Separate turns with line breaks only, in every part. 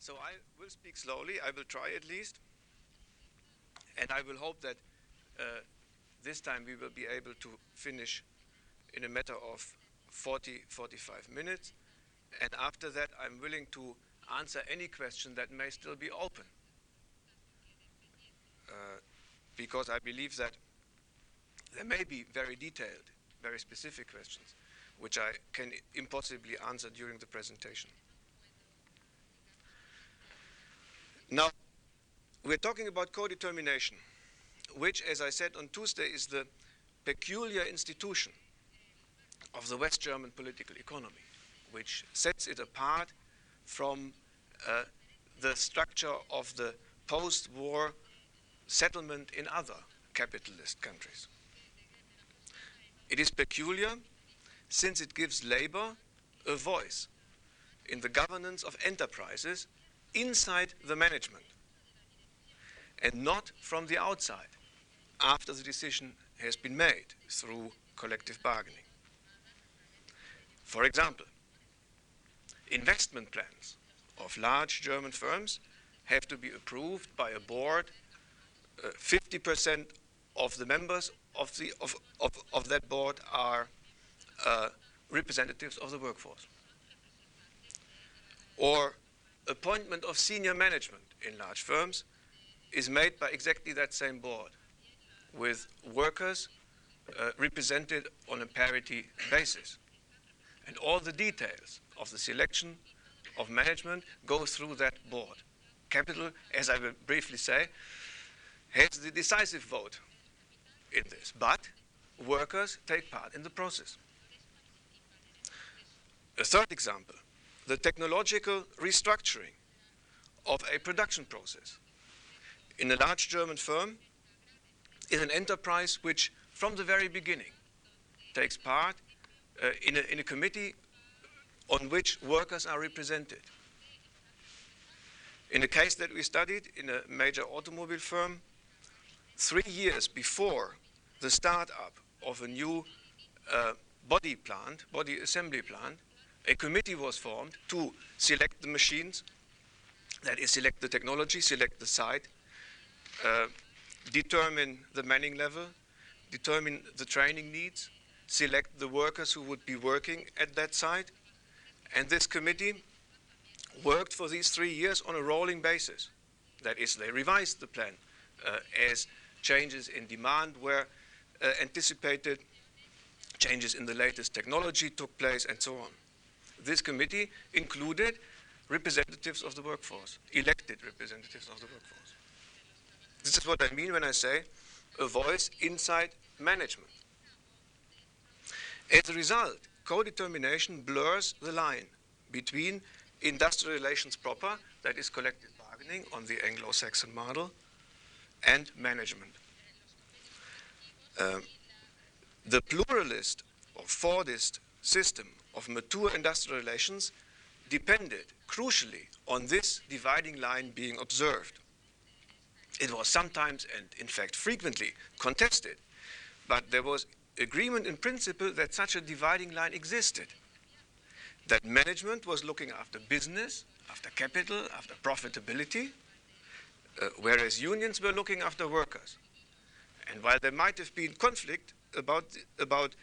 So I will speak slowly. I will try at least. And I will hope that uh, this time we will be able to finish in a matter of 40, 45 minutes. And after that, I'm willing to answer any question that may still be open. Uh, because I believe that there may be very detailed, very specific questions which I can impossibly answer during the presentation. Now, we're talking about co-determination, which, as I said on Tuesday, is the peculiar institution of the West German political economy, which sets it apart from uh, the structure of the post-war settlement in other capitalist countries. It is peculiar since it gives labor a voice in the governance of enterprises inside the management and not from the outside after the decision has been made through collective bargaining. For example, investment plans of large German firms have to be approved by a board. 50% uh, of the members of, the, of, of, of that board are uh, representatives of the workforce. Or appointment of senior management in large firms is made by exactly that same board with workers uh, represented on a parity basis. And all the details of the selection of management go through that board. Capital, as I will briefly say, has the decisive vote in this, but workers take part in the process. A third example, the technological restructuring of a production process. In a large German firm, is an enterprise which, from the very beginning, takes part uh, in, a, in a committee on which workers are represented. In a case that we studied in a major automobile firm, three years before the startup of a new uh, body plant, body assembly plant, a committee was formed to select the machines, that is, select the technology, select the site, uh, determine the manning level, determine the training needs, select the workers who would be working at that site. And this committee worked for these three years on a rolling basis. That is, they revised the plan uh, as changes in demand were uh, anticipated, changes in the latest technology took place, and so on. This committee included representatives of the workforce, elected representatives of the workforce. This is what I mean when I say a voice inside management. As a result, co-determination blurs the line between industrial relations proper, that is collective bargaining on the Anglo-Saxon model, and management. Um, the pluralist or Fordist system of mature industrial relations depended crucially on this dividing line being observed. It was sometimes, and in fact frequently, contested, but there was agreement in principle that such a dividing line existed. That management was looking after business, after capital, after profitability, uh, whereas unions were looking after workers. And while there might have been conflict about, about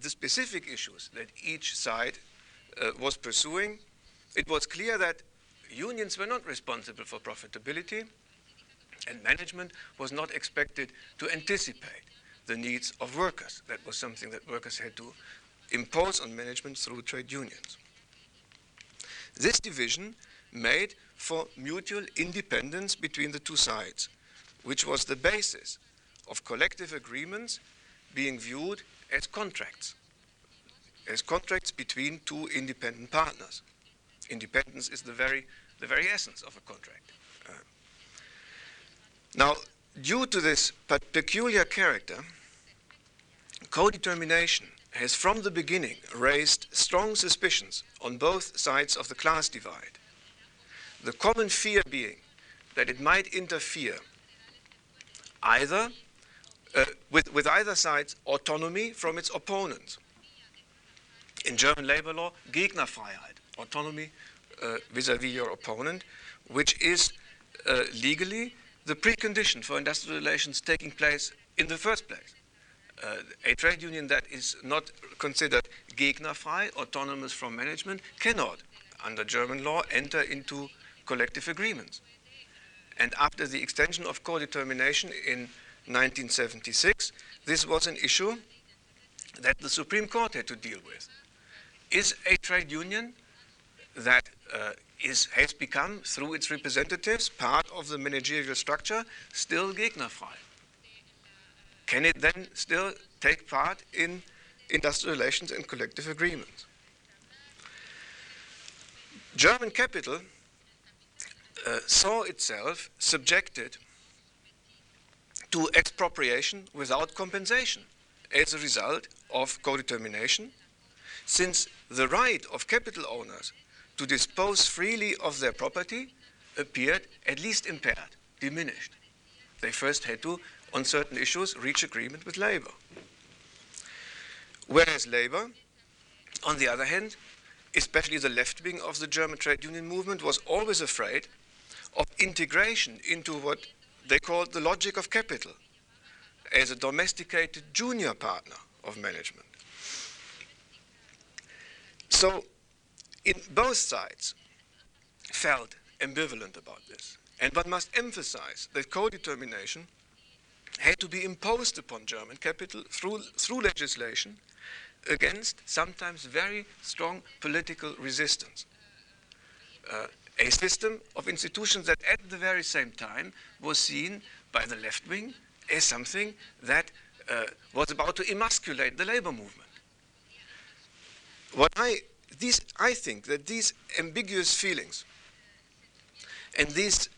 the specific issues that each side uh, was pursuing, it was clear that unions were not responsible for profitability, and management was not expected to anticipate the needs of workers. That was something that workers had to impose on management through trade unions. This division made for mutual independence between the two sides, which was the basis of collective agreements being viewed as contracts, as contracts between two independent partners. Independence is the very, the very essence of a contract. Uh, now, due to this peculiar character, co-determination has from the beginning raised strong suspicions on both sides of the class divide. The common fear being that it might interfere either uh, with, with either side's autonomy from its opponent. In German labor law, Gegnerfreiheit, autonomy uh, vis-à-vis -vis your opponent, which is uh, legally the precondition for industrial relations taking place in the first place. Uh, a trade union that is not considered gegnerfrei, autonomous from management, cannot, under German law, enter into collective agreements. And after the extension of co-determination in 1976, this was an issue that the Supreme Court had to deal with. Is a trade union that uh, is, has become, through its representatives, part of the managerial structure, still gegnerfrei? Can it then still take part in industrial relations and collective agreements? German capital uh, saw itself subjected to expropriation without compensation as a result of co-determination, since the right of capital owners to dispose freely of their property appeared at least impaired, diminished. They first had to, on certain issues, reach agreement with labor. Whereas labor, on the other hand, especially the left wing of the German trade union movement, was always afraid of integration into what they called the logic of capital as a domesticated junior partner of management. So, in both sides felt ambivalent about this. And one must emphasize that co-determination had to be imposed upon German capital through, through legislation against sometimes very strong political resistance. Uh, a system of institutions that at the very same time was seen by the left wing as something that uh, was about to emasculate the labor movement. What I, these, I think that these ambiguous feelings and these,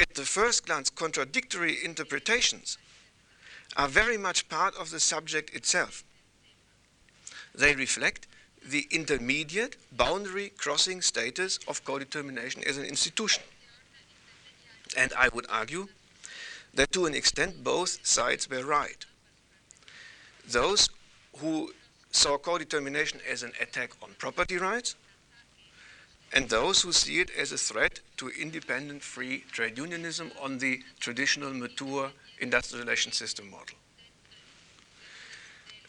at the first glance, contradictory interpretations are very much part of the subject itself. They reflect the intermediate boundary crossing status of co-determination as an institution. And I would argue that to an extent both sides were right. Those who saw co-determination as an attack on property rights and those who see it as a threat to independent free trade unionism on the traditional mature industrial relation system model.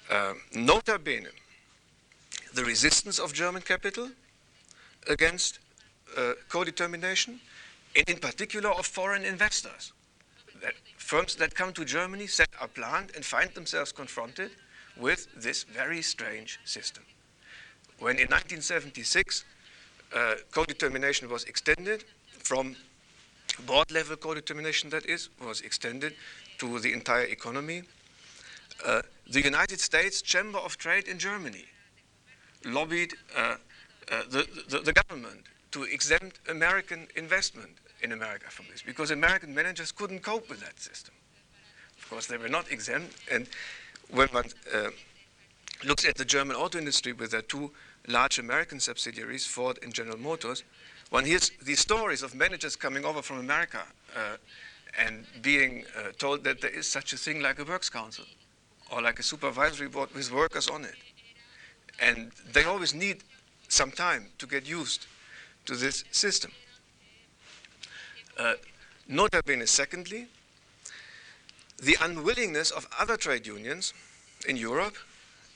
Uh, nota bene, the resistance of German capital against uh, co-determination, and in particular of foreign investors. That firms that come to Germany, set up plant, and find themselves confronted with this very strange system. When in 1976 uh, co-determination was extended from board level co-determination that is, was extended to the entire economy, uh, the United States Chamber of Trade in Germany lobbied uh, uh, the, the, the, government to exempt American investment in America from this because American managers couldn't cope with that system. Of course, they were not exempt. And when one uh, looks at the German auto industry with their two large American subsidiaries, Ford and General Motors, one hears these stories of managers coming over from America uh, and being uh, told that there is such a thing like a works council or like a supervisory board with workers on it. And they always need some time to get used to this system. Uh, nota bene, secondly, the unwillingness of other trade unions in Europe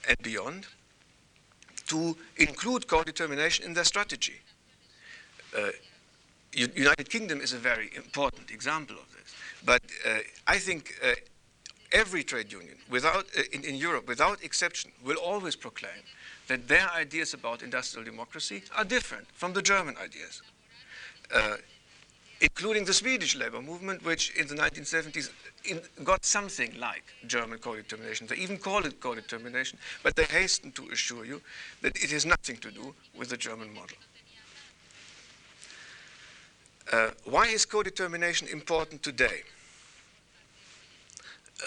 and beyond to include co-determination in their strategy. Uh, United Kingdom is a very important example of this. But uh, I think uh, every trade union without, uh, in, in Europe, without exception, will always proclaim that their ideas about industrial democracy are different from the German ideas, uh, including the Swedish labor movement, which in the 1970s in, got something like German co-determination. They even call it co-determination, but they hasten to assure you that it has nothing to do with the German model. Uh, why is co-determination important today?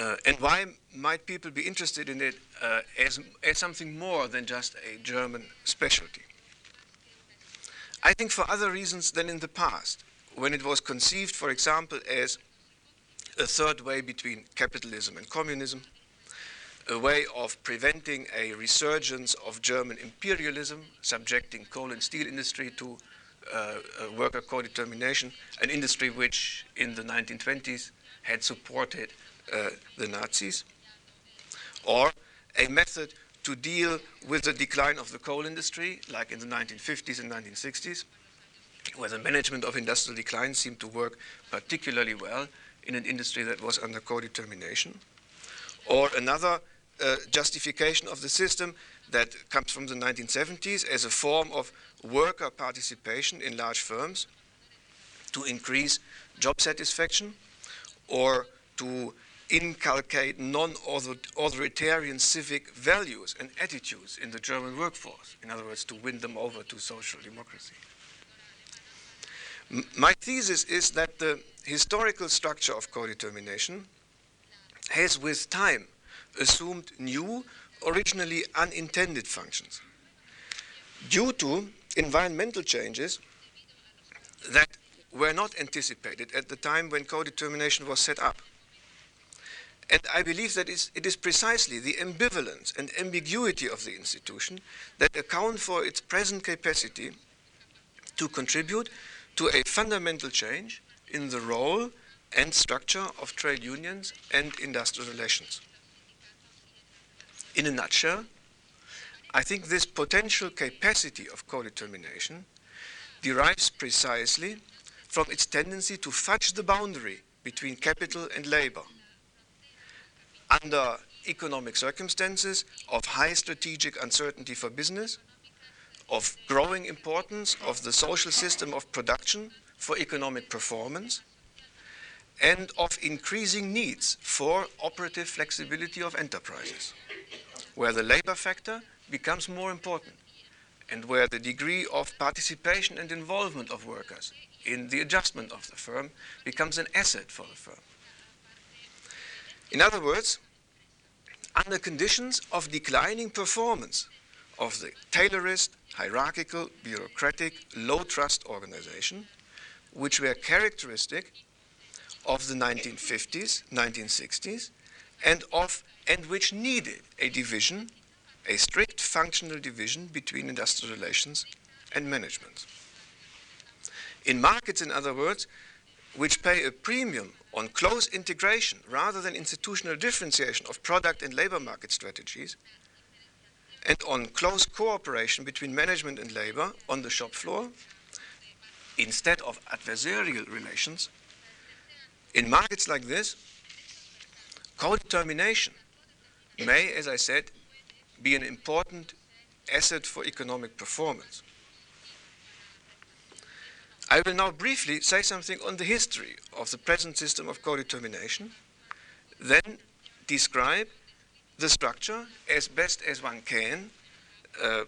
Uh, and why might people be interested in it uh, as, as something more than just a German specialty? I think for other reasons than in the past, when it was conceived, for example, as a third way between capitalism and communism, a way of preventing a resurgence of German imperialism, subjecting coal and steel industry to uh, worker co-determination, an industry which in the 1920s had supported uh, the Nazis, or a method to deal with the decline of the coal industry, like in the 1950s and 1960s, where the management of industrial decline seemed to work particularly well in an industry that was under co-determination. Or another uh, justification of the system that comes from the 1970s as a form of worker participation in large firms to increase job satisfaction or to inculcate non-authoritarian civic values and attitudes in the German workforce. In other words, to win them over to social democracy. My thesis is that the historical structure of co-determination has with time assumed new, originally unintended functions. Due to environmental changes that were not anticipated at the time when co-determination was set up. And I believe that it is precisely the ambivalence and ambiguity of the institution that account for its present capacity to contribute to a fundamental change in the role and structure of trade unions and industrial relations. In a nutshell, I think this potential capacity of co-determination derives precisely from its tendency to fudge the boundary between capital and labor under economic circumstances of high strategic uncertainty for business, of growing importance of the social system of production for economic performance, and of increasing needs for operative flexibility of enterprises, where the labor factor becomes more important and where the degree of participation and involvement of workers in the adjustment of the firm becomes an asset for the firm. In other words, under conditions of declining performance of the Taylorist, hierarchical, bureaucratic, low trust organization, which were characteristic of the 1950s, 1960s, and of and which needed a division a strict functional division between industrial relations and management. In markets, in other words, which pay a premium on close integration rather than institutional differentiation of product and labor market strategies, and on close cooperation between management and labor on the shop floor, instead of adversarial relations, in markets like this, co-determination may, as I said, be an important asset for economic performance. I will now briefly say something on the history of the present system of co-determination, then describe the structure as best as one can uh,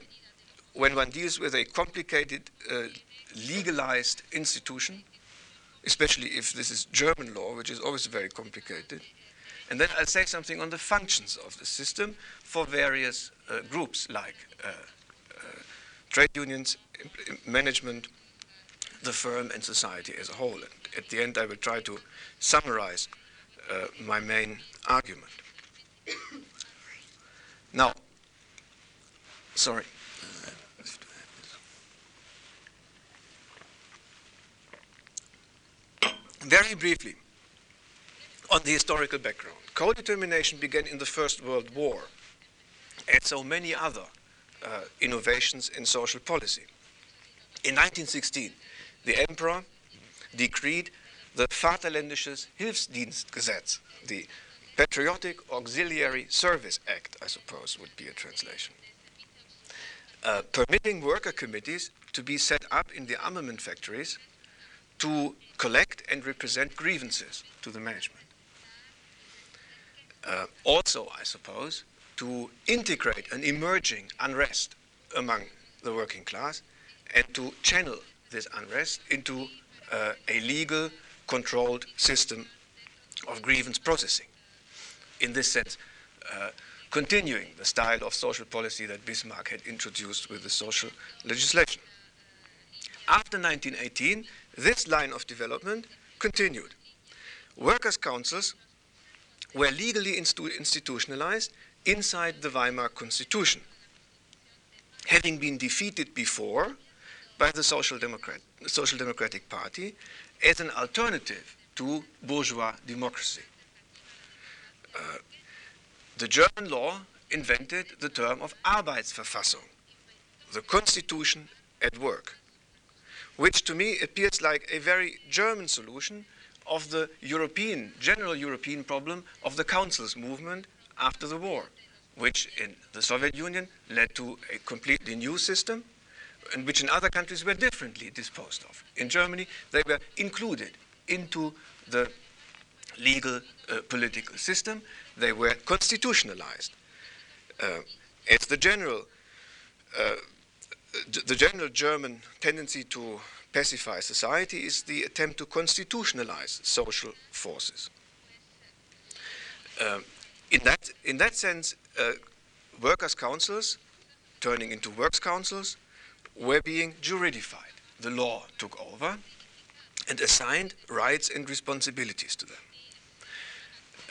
when one deals with a complicated uh, legalized institution, especially if this is German law, which is always very complicated, and then I'll say something on the functions of the system for various uh, groups like uh, uh, trade unions, management, the firm, and society as a whole. And at the end, I will try to summarize uh, my main argument. now, sorry. Very briefly, on the historical background. Co-determination began in the First World War, and so many other uh, innovations in social policy. In 1916, the emperor decreed the Vaterländisches Hilfsdienstgesetz, the Patriotic Auxiliary Service Act, I suppose would be a translation, uh, permitting worker committees to be set up in the armament factories to collect and represent grievances to the management. Uh, also, I suppose, to integrate an emerging unrest among the working class and to channel this unrest into uh, a legal, controlled system of grievance processing. In this sense, uh, continuing the style of social policy that Bismarck had introduced with the social legislation. After 1918, this line of development continued. Workers' councils were legally institutionalized inside the Weimar Constitution. Having been defeated before by the Social, Democrat, Social Democratic Party as an alternative to bourgeois democracy. Uh, the German law invented the term of Arbeitsverfassung, the constitution at work, which to me appears like a very German solution of the European, general European problem of the councils movement after the war, which in the Soviet Union led to a completely new system and which in other countries were differently disposed of. In Germany, they were included into the legal uh, political system. They were constitutionalized. Uh, it's the general, uh, the general German tendency to pacify society is the attempt to constitutionalize social forces. Uh, in, that, in that sense, uh, workers' councils turning into works councils were being juridified. The law took over and assigned rights and responsibilities to them.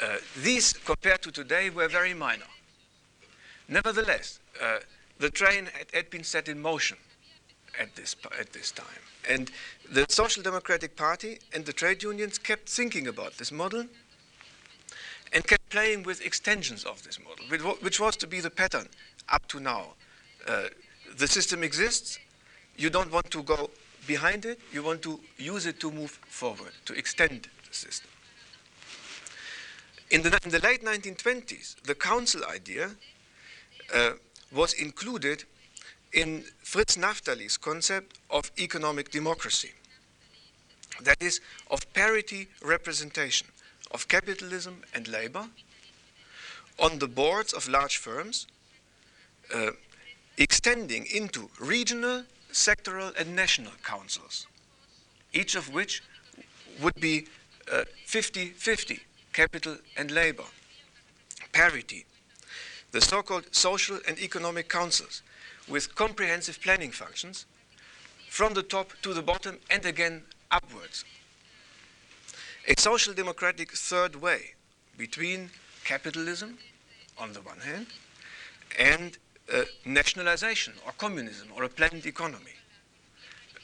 Uh, these, compared to today, were very minor. Nevertheless, uh, the train had, had, been set in motion at this, at this time. And the Social Democratic Party and the trade unions kept thinking about this model and kept playing with extensions of this model, which was to be the pattern up to now. Uh, the system exists, you don't want to go behind it, you want to use it to move forward, to extend the system. In the, in the late 1920s, the council idea uh, was included in Fritz Naphtali's concept of economic democracy. That is, of parity representation of capitalism and labor on the boards of large firms, uh, extending into regional, sectoral, and national councils, each of which would be 50 uh, 50 capital and labor, parity, the so called social and economic councils with comprehensive planning functions from the top to the bottom and again upwards. A social democratic third way between capitalism on the one hand and nationalization or communism or a planned economy,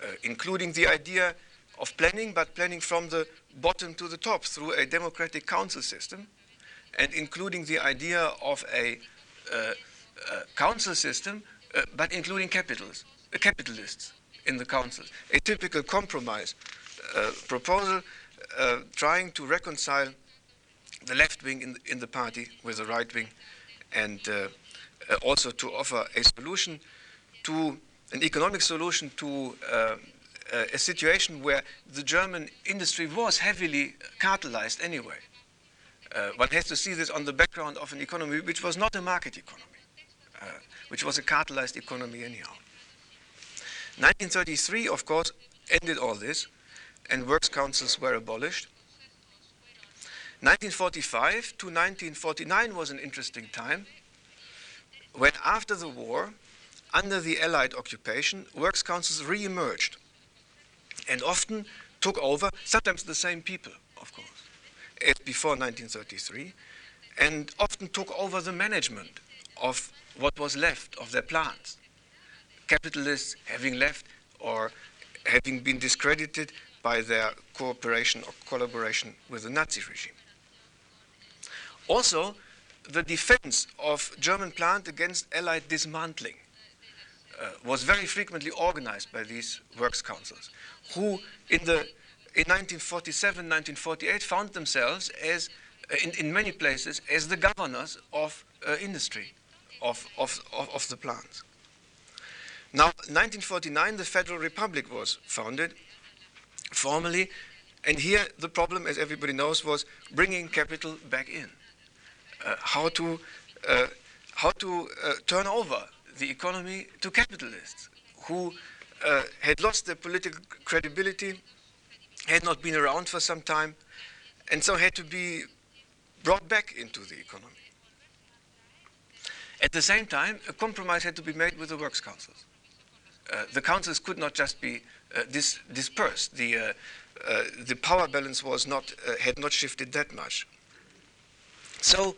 uh, including the idea of planning, but planning from the bottom to the top through a democratic council system, and including the idea of a uh, uh council system, uh, but including capitals, uh, capitalists in the councils. A typical compromise proposal trying to reconcile the left wing in the, in the party with the right wing and also to offer a solution to an economic solution to uh, uh, a situation where the German industry was heavily cartelized anyway. Uh, one has to see this on the background of an economy which was not a market economy, uh, which was a cartelized economy anyhow. 1933, of course, ended all this, and works councils were abolished. 1945 to 1949 was an interesting time when after the war, under the Allied occupation, works councils re-emerged and often took over, sometimes the same people, of course, as before 1933, and often took over the management of what was left of their plants. Capitalists having left or having been discredited by their cooperation or collaboration with the Nazi regime. Also, the defense of German plant against Allied dismantling uh, was very frequently organized by these works councils, who in the in 1947, 1948 found themselves as, uh, in, in many places, as the governors of uh, industry, of, of, of, of the plants. Now, 1949, the Federal Republic was founded formally, and here the problem, as everybody knows, was bringing capital back in. Uh, how to, uh, how to uh, turn over the economy to capitalists who had lost their political credibility, had not been around for some time, and so had to be brought back into the economy. At the same time, a compromise had to be made with the works councils. Uh, the councils could not just be uh, dis dispersed. The, uh, the power balance was not, had not shifted that much. So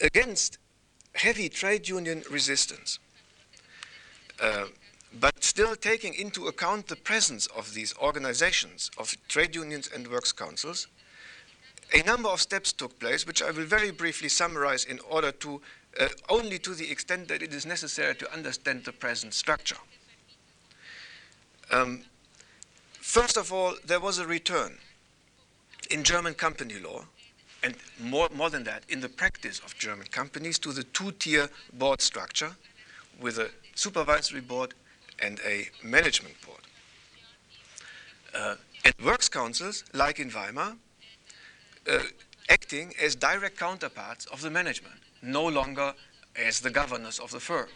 against heavy trade union resistance, uh, but still taking into account the presence of these organizations of trade unions and works councils, a number of steps took place, which I will very briefly summarize in order to, uh, only to the extent that it is necessary to understand the present structure. Um, first of all, there was a return in German company law, and more, more than that, in the practice of German companies, to the two tier board structure with a supervisory board and a management board. Uh, and works councils, like in Weimar, uh, acting as direct counterparts of the management, no longer as the governors of the firm,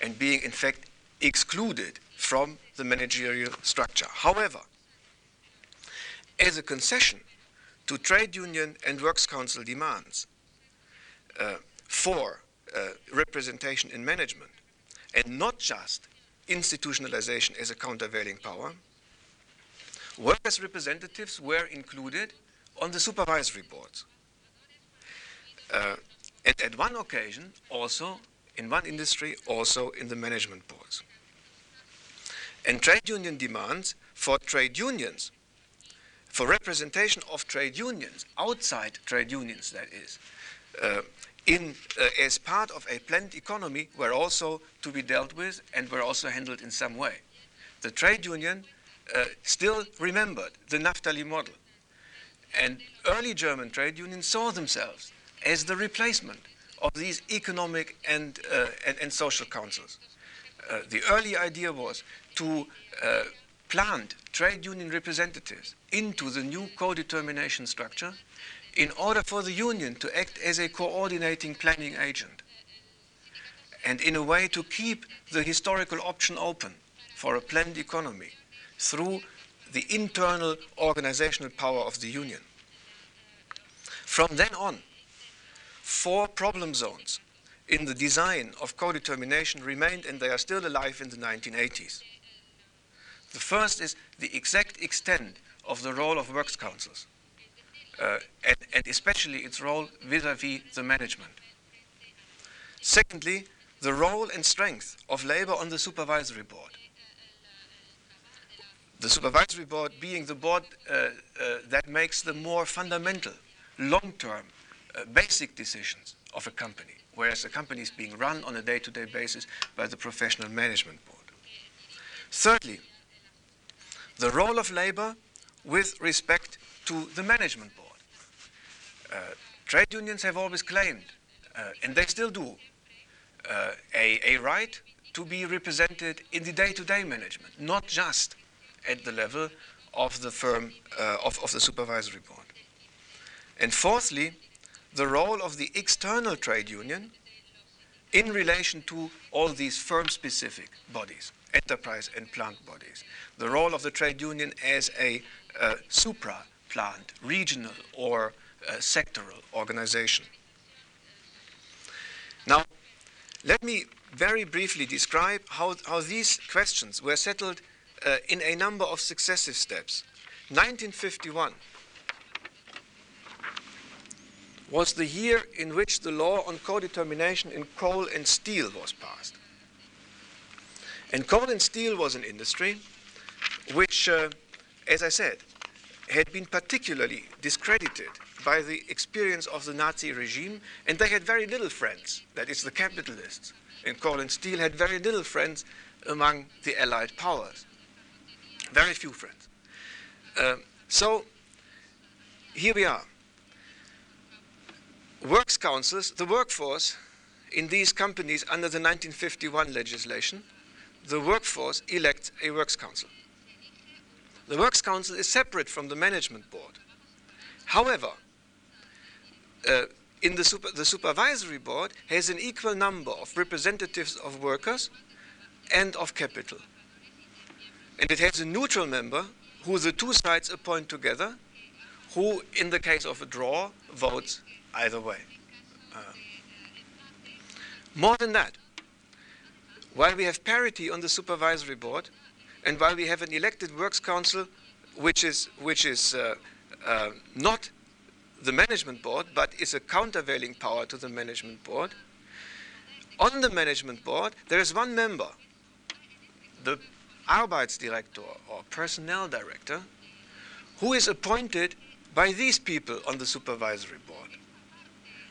and being in fact excluded from the managerial structure. However, as a concession to trade union and works council demands uh, for uh, representation in management, and not just institutionalization as a countervailing power, workers' representatives were included on the supervisory boards. Uh, and at one occasion, also in one industry, also in the management boards. And trade union demands for trade unions, for representation of trade unions, outside trade unions, that is, uh, in, uh, as part of a planned economy, were also to be dealt with and were also handled in some way. The trade union uh, still remembered the Naphtali model and early German trade unions saw themselves as the replacement of these economic and, uh, and, and, social councils. Uh, the early idea was to uh, plant trade union representatives into the new co-determination structure in order for the union to act as a coordinating planning agent and in a way to keep the historical option open for a planned economy through the internal organizational power of the union. From then on, four problem zones in the design of co-determination remained and they are still alive in the 1980s. The first is the exact extent of the role of works councils, uh, and, and, especially its role vis-à-vis the management. Secondly, the role and strength of labor on the supervisory board the supervisory board being the board uh, uh, that makes the more fundamental, long-term, uh, basic decisions of a company, whereas a company is being run on a day-to-day basis by the professional management board. Thirdly, the role of labor with respect to the management board. Uh, trade unions have always claimed, uh, and they still do, uh, a, a right to be represented in the day-to-day management, not just at the level of the firm, uh, of, of the supervisory board. And fourthly, the role of the external trade union in relation to all these firm-specific bodies, enterprise and plant bodies. The role of the trade union as a uh, supra-plant, regional or uh, sectoral organization. Now, let me very briefly describe how, how these questions were settled uh, in a number of successive steps. 1951 was the year in which the law on co-determination in coal and steel was passed. And coal and steel was an industry which, uh, as I said, had been particularly discredited by the experience of the Nazi regime, and they had very little friends, that is, the capitalists in coal and steel had very little friends among the Allied powers. Very few friends. Uh, so here we are. Works councils, the workforce in these companies under the 1951 legislation, the workforce elects a works council. The works council is separate from the management board. However, uh, in the, super, the supervisory board has an equal number of representatives of workers and of capital. And it has a neutral member who the two sides appoint together, who, in the case of a draw, votes either way. Uh, more than that, while we have parity on the supervisory board, and while we have an elected works council, which is, which is uh, uh, not the management board, but is a countervailing power to the management board, on the management board, there is one member the Arbeitsdirektor or personnel director who is appointed by these people on the supervisory board,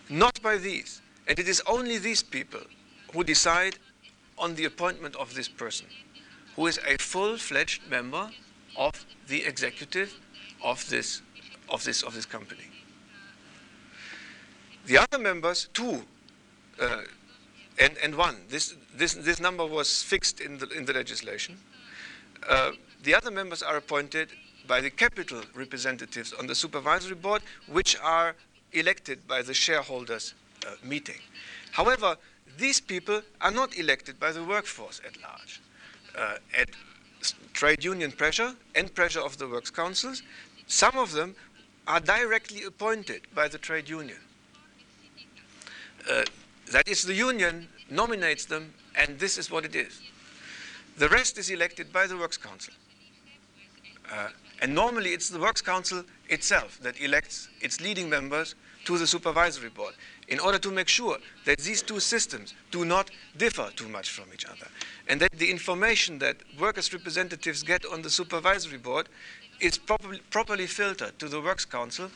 not by these. And it is only these people who decide on the appointment of this person, who is a full-fledged member of the executive of this, of this, of this company. The other members, two uh, and, and one, this, this, this number was fixed in the, in the legislation. Uh, the other members are appointed by the capital representatives on the supervisory board, which are elected by the shareholders uh, meeting. However, these people are not elected by the workforce at large. Uh, at trade union pressure and pressure of the works councils, some of them are directly appointed by the trade union. Uh, that is, the union nominates them, and this is what it is. The rest is elected by the Works Council. Uh, and normally it's the Works Council itself that elects its leading members to the supervisory board in order to make sure that these two systems do not differ too much from each other and that the information that workers' representatives get on the supervisory board is properly, filtered to the Works Council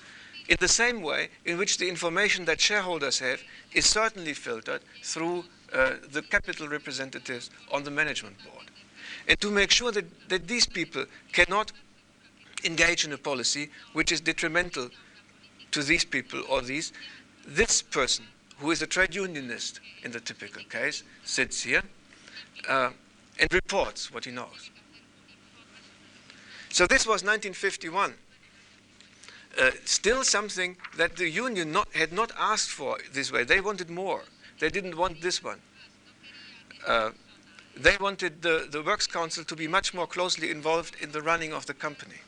in the same way in which the information that shareholders have is certainly filtered through uh, the capital representatives on the management board. And to make sure that, that these people cannot engage in a policy which is detrimental to these people or these, this person, who is a trade unionist in the typical case, sits here uh, and reports what he knows. So this was 1951. Uh, still something that the union not, had not asked for this way. They wanted more. They didn't want this one. Uh, they wanted the, the Works Council to be much more closely involved in the running of the company.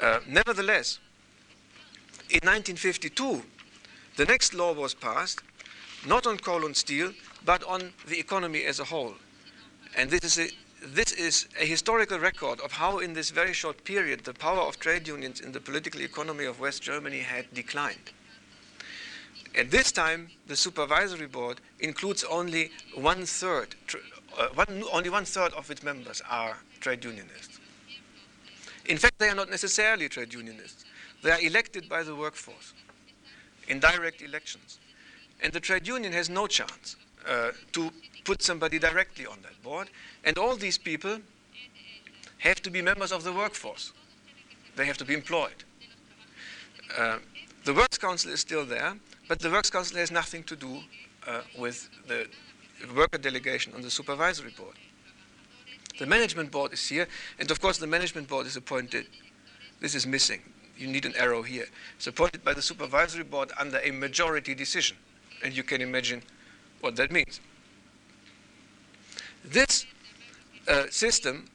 Uh, nevertheless, in 1952, the next law was passed, not on coal and steel, but on the economy as a whole. And this is a, this is a historical record of how, in this very short period, the power of trade unions in the political economy of West Germany had declined. At this time, the supervisory board includes only one third, uh, one, only one third of its members are trade unionists. In fact, they are not necessarily trade unionists. They are elected by the workforce in direct elections. And the trade union has no chance uh, to put somebody directly on that board. And all these people have to be members of the workforce. They have to be employed. Uh, the Works Council is still there, but the Works Council has nothing to do uh, with the worker delegation on the supervisory board. The management board is here, and of course the management board is appointed. This is missing. You need an arrow here. supported by the supervisory board under a majority decision, and you can imagine what that means. This uh, system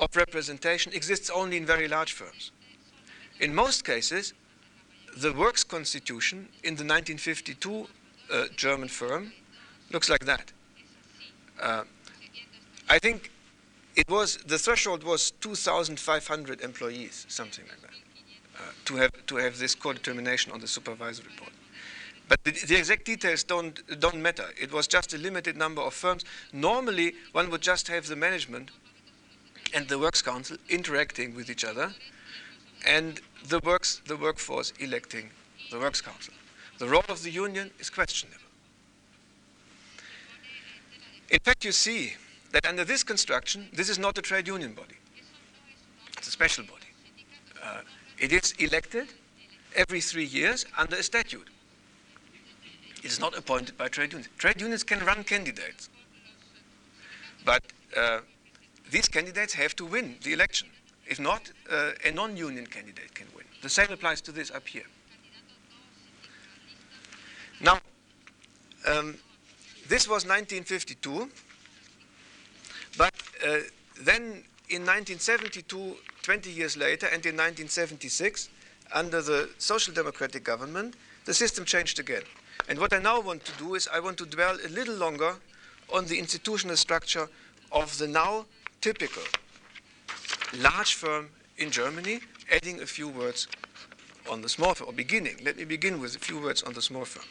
of representation exists only in very large firms. In most cases, the works constitution in the 1952 uh, German firm looks like that. Uh, I think it was the threshold was 2,500 employees, something like that, to have to have this co-determination on the supervisory board. But the, the, exact details don't don't matter. It was just a limited number of firms. Normally, one would just have the management and the works council interacting with each other, and the works the workforce electing the works council. The role of the union is questionable. In fact, you see that under this construction, this is not a trade union body. It's a special body. Uh, it is elected every three years under a statute. It is not appointed by trade unions. Trade unions can run candidates. But uh, these candidates have to win the election. If not, uh, a non-union candidate can win. The same applies to this up here. Now, um, this was 1952. But uh, then in 1972, 20 years later, and in 1976, under the social democratic government, the system changed again. And what I now want to do is I want to dwell a little longer on the institutional structure of the now typical large firm in Germany, adding a few words on the small firm, or beginning. Let me begin with a few words on the small firm.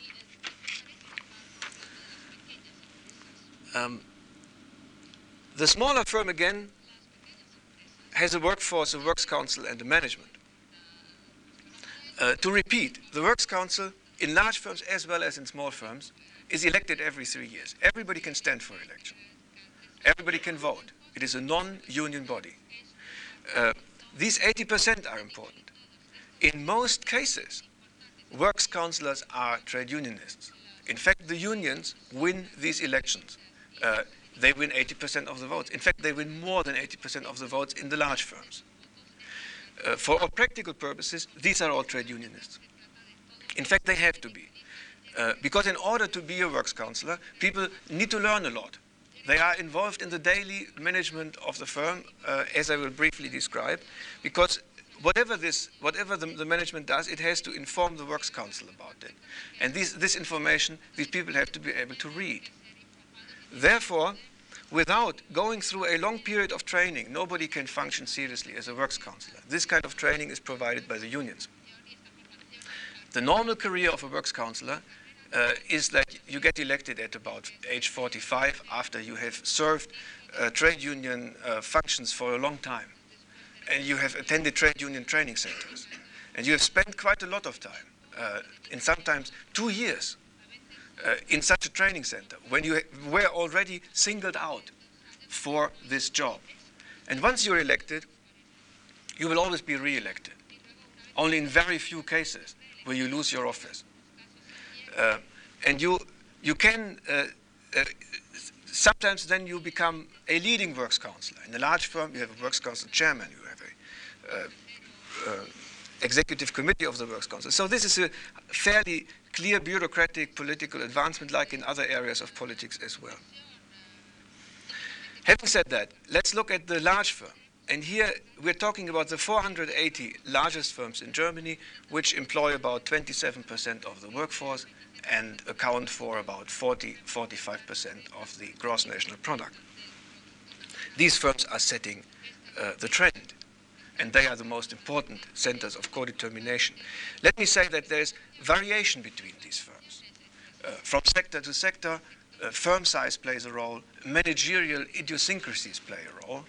Um, The smaller firm, again, has a workforce, a works council, and a management. Uh, to repeat, the works council in large firms as well as in small firms is elected every three years. Everybody can stand for election. Everybody can vote. It is a non-union body. Uh, these 80% are important. In most cases, works councillors are trade unionists. In fact, the unions win these elections. Uh, they win 80% of the votes. In fact, they win more than 80% of the votes in the large firms. Uh, for all practical purposes, these are all trade unionists. In fact, they have to be. Uh, because in order to be a works councillor, people need to learn a lot. They are involved in the daily management of the firm, uh, as I will briefly describe, because whatever this, whatever the, the, management does, it has to inform the works council about it. And this information, these people have to be able to read. Therefore, without going through a long period of training, nobody can function seriously as a works councillor. This kind of training is provided by the unions. The normal career of a works councillor uh, is that you get elected at about age 45 after you have served uh, trade union uh, functions for a long time. And you have attended trade union training centers. And you have spent quite a lot of time, uh, in sometimes two years, uh, in such a training center when you were already singled out for this job. And once you're elected, you will always be re-elected. Only in very few cases will you lose your office. Uh, and you, you can, uh, uh, sometimes then you become a leading works councillor. In a large firm, you have a works council chairman, you have a uh, uh, executive committee of the works council. So this is a fairly clear bureaucratic political advancement like in other areas of politics as well. Having said that, let's look at the large firm. And here we're talking about the 480 largest firms in Germany, which employ about 27% of the workforce and account for about 40, 45% of the gross national product. These firms are setting uh, the trend and they are the most important centers of co-determination. Let me say that there's variation between these firms. Uh, from sector to sector, uh, firm size plays a role, managerial idiosyncrasies play a role.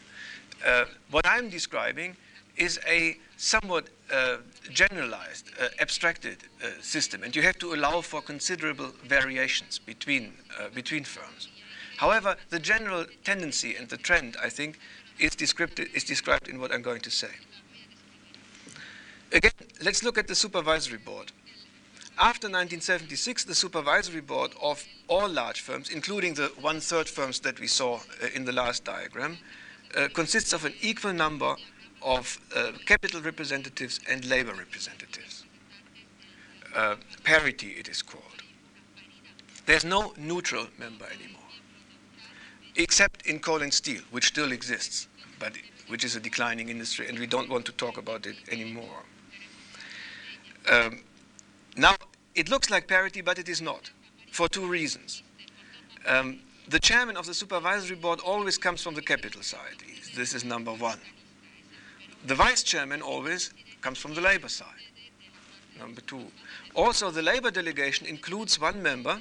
Uh, what I'm describing is a somewhat uh, generalized, uh, abstracted uh, system, and you have to allow for considerable variations between, between firms. However, the general tendency and the trend, I think, is, is described in what I'm going to say. Again, let's look at the supervisory board. After 1976, the supervisory board of all large firms, including the one-third firms that we saw uh, in the last diagram, uh, consists of an equal number of uh, capital representatives and labor representatives. Uh, parity, it is called. There's no neutral member anymore except in coal and steel, which still exists, but which is a declining industry, and we don't want to talk about it anymore. Um, now, it looks like parity, but it is not, for two reasons. Um, the chairman of the supervisory board always comes from the capital side. This is number one. The vice chairman always comes from the labor side. Number two. Also, the labor delegation includes one member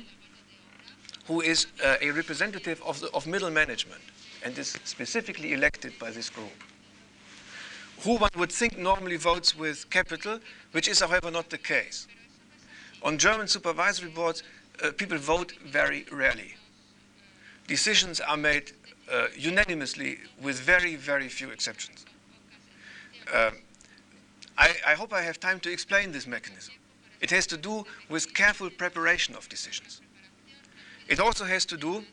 who is uh, a representative of, the, of middle management and is specifically elected by this group. Who one would think normally votes with capital, which is, however, not the case. On German supervisory boards, uh, people vote very rarely. Decisions are made uh, unanimously with very, very few exceptions. Um, I, I hope I have time to explain this mechanism. It has to do with careful preparation of decisions. It also has to do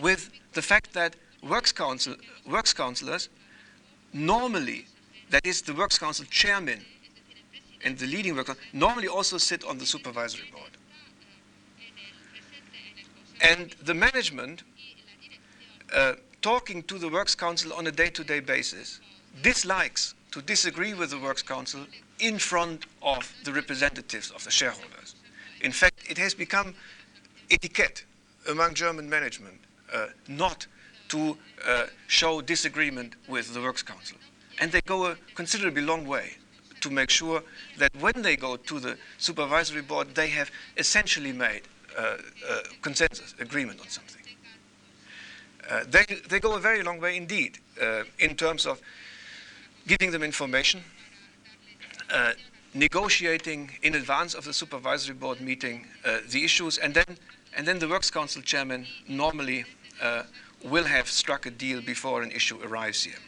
with the fact that works, council, works councillors normally, that is the works council chairman and the leading worker, normally also sit on the supervisory board. And the management, uh, talking to the works council on a day-to-day basis, dislikes to disagree with the works council in front of the representatives of the shareholders. In fact, it has become etiquette among German management uh, not to uh, show disagreement with the Works Council. And they go a considerably long way to make sure that when they go to the supervisory board, they have essentially made uh, uh consensus, agreement on something. Uh, they, they go a very long way indeed uh, in terms of giving them information, negotiating in advance of the supervisory board meeting the issues, and then, and then the Works Council chairman normally uh, will have struck a deal before an issue arrives here.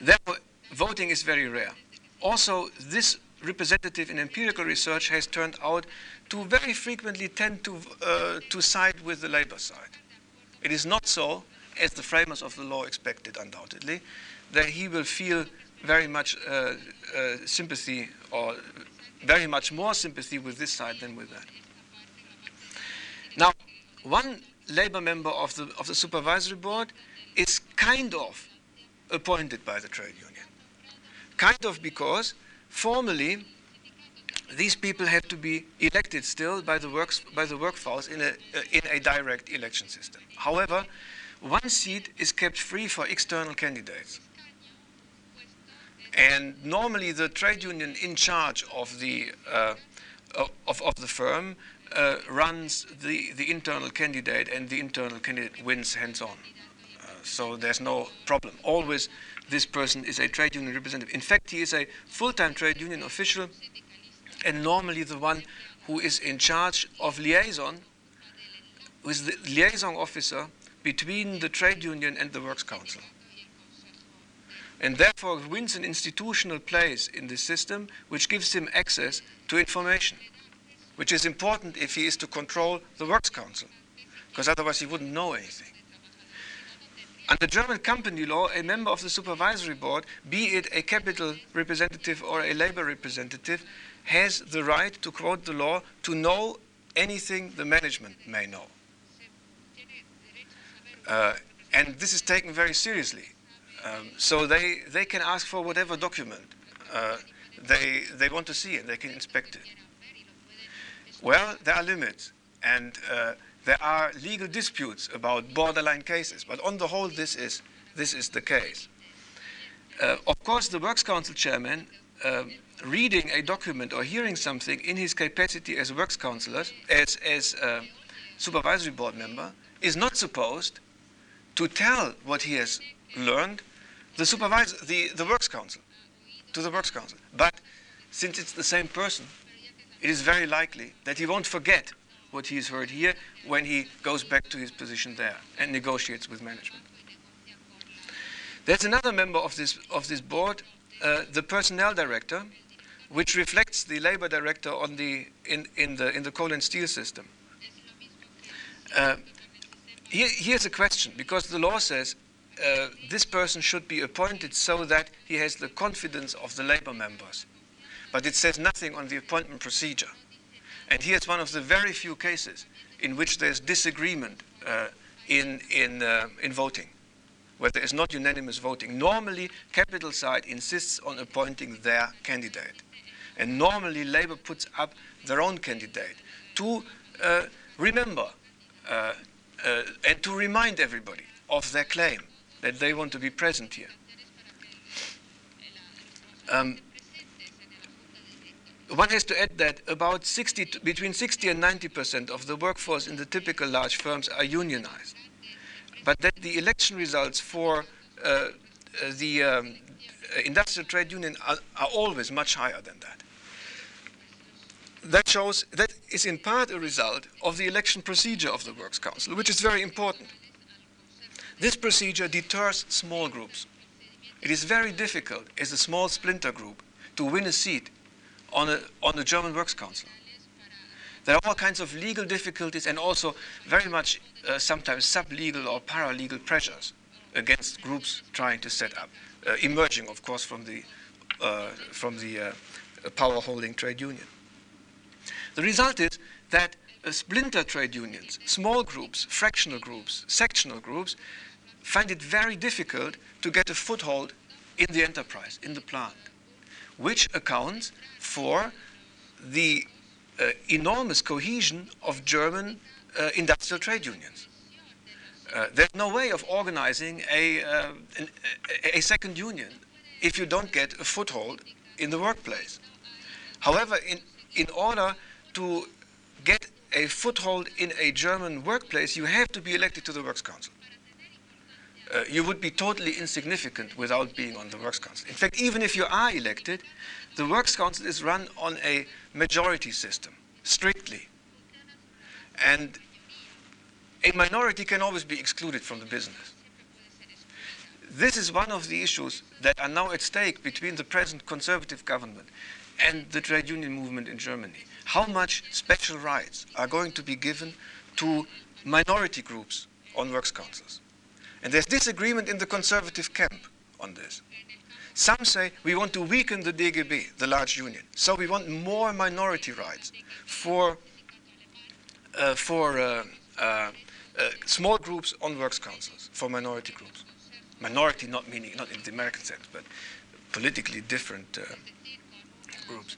Therefore, voting is very rare. Also, this representative in empirical research has turned out to very frequently tend to, uh, to side with the labor side. It is not so, as the framers of the law expected, undoubtedly, that he will feel very much uh, uh, sympathy or very much more sympathy with this side than with that. Now, one labor member of the, of the supervisory board is kind of appointed by the trade union. Kind of because formally these people have to be elected still by the works by the workforce in a uh, in a direct election system. However, one seat is kept free for external candidates. And normally the trade union in charge of the uh, of, of the firm uh, runs the, the internal candidate and the internal candidate wins hands on. Uh, so there's no problem. Always this person is a trade union representative. In fact, he is a full time trade union official and normally the one who is in charge of liaison, is the liaison officer between the trade union and the works council. And therefore wins an institutional place in the system which gives him access to information which is important if he is to control the Works Council, because otherwise he wouldn't know anything. Under German company law, a member of the supervisory board, be it a capital representative or a labor representative, has the right, to quote the law, to know anything the management may know. Uh, and this is taken very seriously. Um, so they, they can ask for whatever document uh, they, they want to see and they can inspect it. Well, there are limits, and uh, there are legal disputes about borderline cases, but on the whole, this is, this is the case. Uh, of course, the Works Council chairman, uh, reading a document or hearing something in his capacity as Works Councillor, as, as a supervisory board member, is not supposed to tell what he has learned the supervisor, the, the Works Council, to the Works Council. But since it's the same person, it is very likely that he won't forget what he's heard here when he goes back to his position there and negotiates with management. There's another member of this, of this board, uh, the personnel director, which reflects the labor director on the, in, in, the, in the coal and steel system. Uh, here, here's a question, because the law says uh, this person should be appointed so that he has the confidence of the labor members but it says nothing on the appointment procedure. And here's one of the very few cases in which there's disagreement uh, in, in, uh, in voting, where there is not unanimous voting. Normally, capital side insists on appointing their candidate. And normally, Labour puts up their own candidate to uh, remember uh, uh, and to remind everybody of their claim that they want to be present here. Um, one has to add that about 60 between 60 and 90 percent of the workforce in the typical large firms are unionized, but that the election results for uh the um, industrial trade union are, are, always much higher than that. That shows that is in part a result of the election procedure of the Works Council, which is very important. This procedure deters small groups. It is very difficult as a small splinter group to win a seat on, a, on the German Works Council. There are all kinds of legal difficulties and also very much uh, sometimes sub-legal or paralegal pressures against groups trying to set up, uh, emerging, of course, from the, uh, from the uh, power-holding trade union. The result is that uh, splinter trade unions, small groups, fractional groups, sectional groups, find it very difficult to get a foothold in the enterprise, in the plant which accounts for the uh, enormous cohesion of German uh, industrial trade unions. Uh, there's no way of organizing a, uh, an, a second union if you don't get a foothold in the workplace. However, in, in order to get a foothold in a German workplace, you have to be elected to the Works Council. Uh, you would be totally insignificant without being on the Works Council. In fact, even if you are elected, the Works Council is run on a majority system, strictly. And a minority can always be excluded from the business. This is one of the issues that are now at stake between the present conservative government and the trade union movement in Germany. How much special rights are going to be given to minority groups on works councils? And there's disagreement in the conservative camp on this. Some say we want to weaken the DGB, the large union, so we want more minority rights for, uh, for uh, uh, uh small groups on works councils, for minority groups. Minority not meaning, not in the American sense, but politically different uh, groups.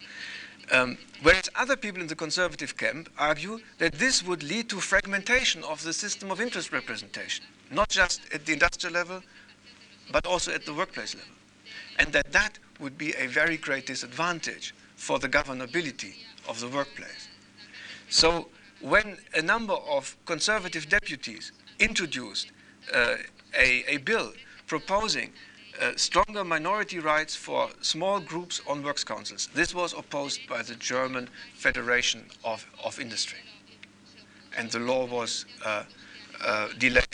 Um, whereas other people in the conservative camp argue that this would lead to fragmentation of the system of interest representation, not just at the industrial level, but also at the workplace level. And that that would be a very great disadvantage for the governability of the workplace. So when a number of conservative deputies introduced uh, a, a bill proposing uh, stronger minority rights for small groups on works councils. This was opposed by the German Federation of, of Industry. And the law was uh, uh, delayed.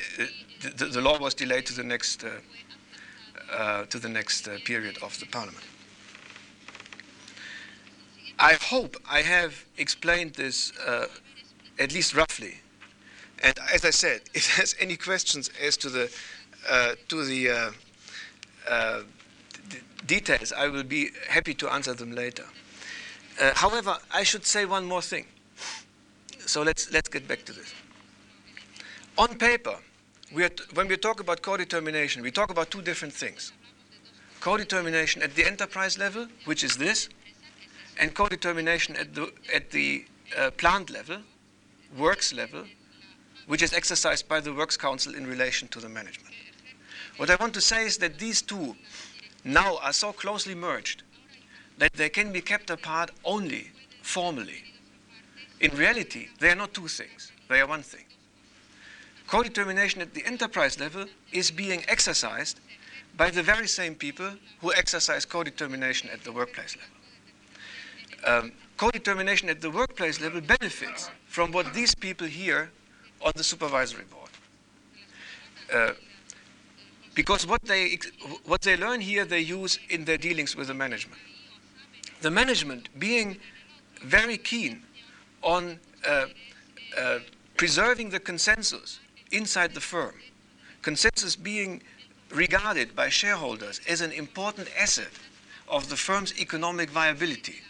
Uh, the, the, law was delayed to the next uh, uh, to the next period of the parliament. I hope I have explained this at least roughly. And as I said, if there's any questions as to the to the uh, details, I will be happy to answer them later. Uh, however, I should say one more thing. So let's, let's get back to this. On paper, we when we talk about co-determination, we talk about two different things. Co-determination at the enterprise level, which is this, and co-determination at the, at the uh, plant level, works level, which is exercised by the Works Council in relation to the management. What I want to say is that these two now are so closely merged that they can be kept apart only formally. In reality, they are not two things, they are one thing. Co determination at the enterprise level is being exercised by the very same people who exercise co determination at the workplace level. Um, co determination at the workplace level benefits from what these people hear on the supervisory board. Uh, because what they, what they learn here, they use in their dealings with the management. The management being very keen on uh, uh, preserving the consensus inside the firm, consensus being regarded by shareholders as an important asset of the firm's economic viability,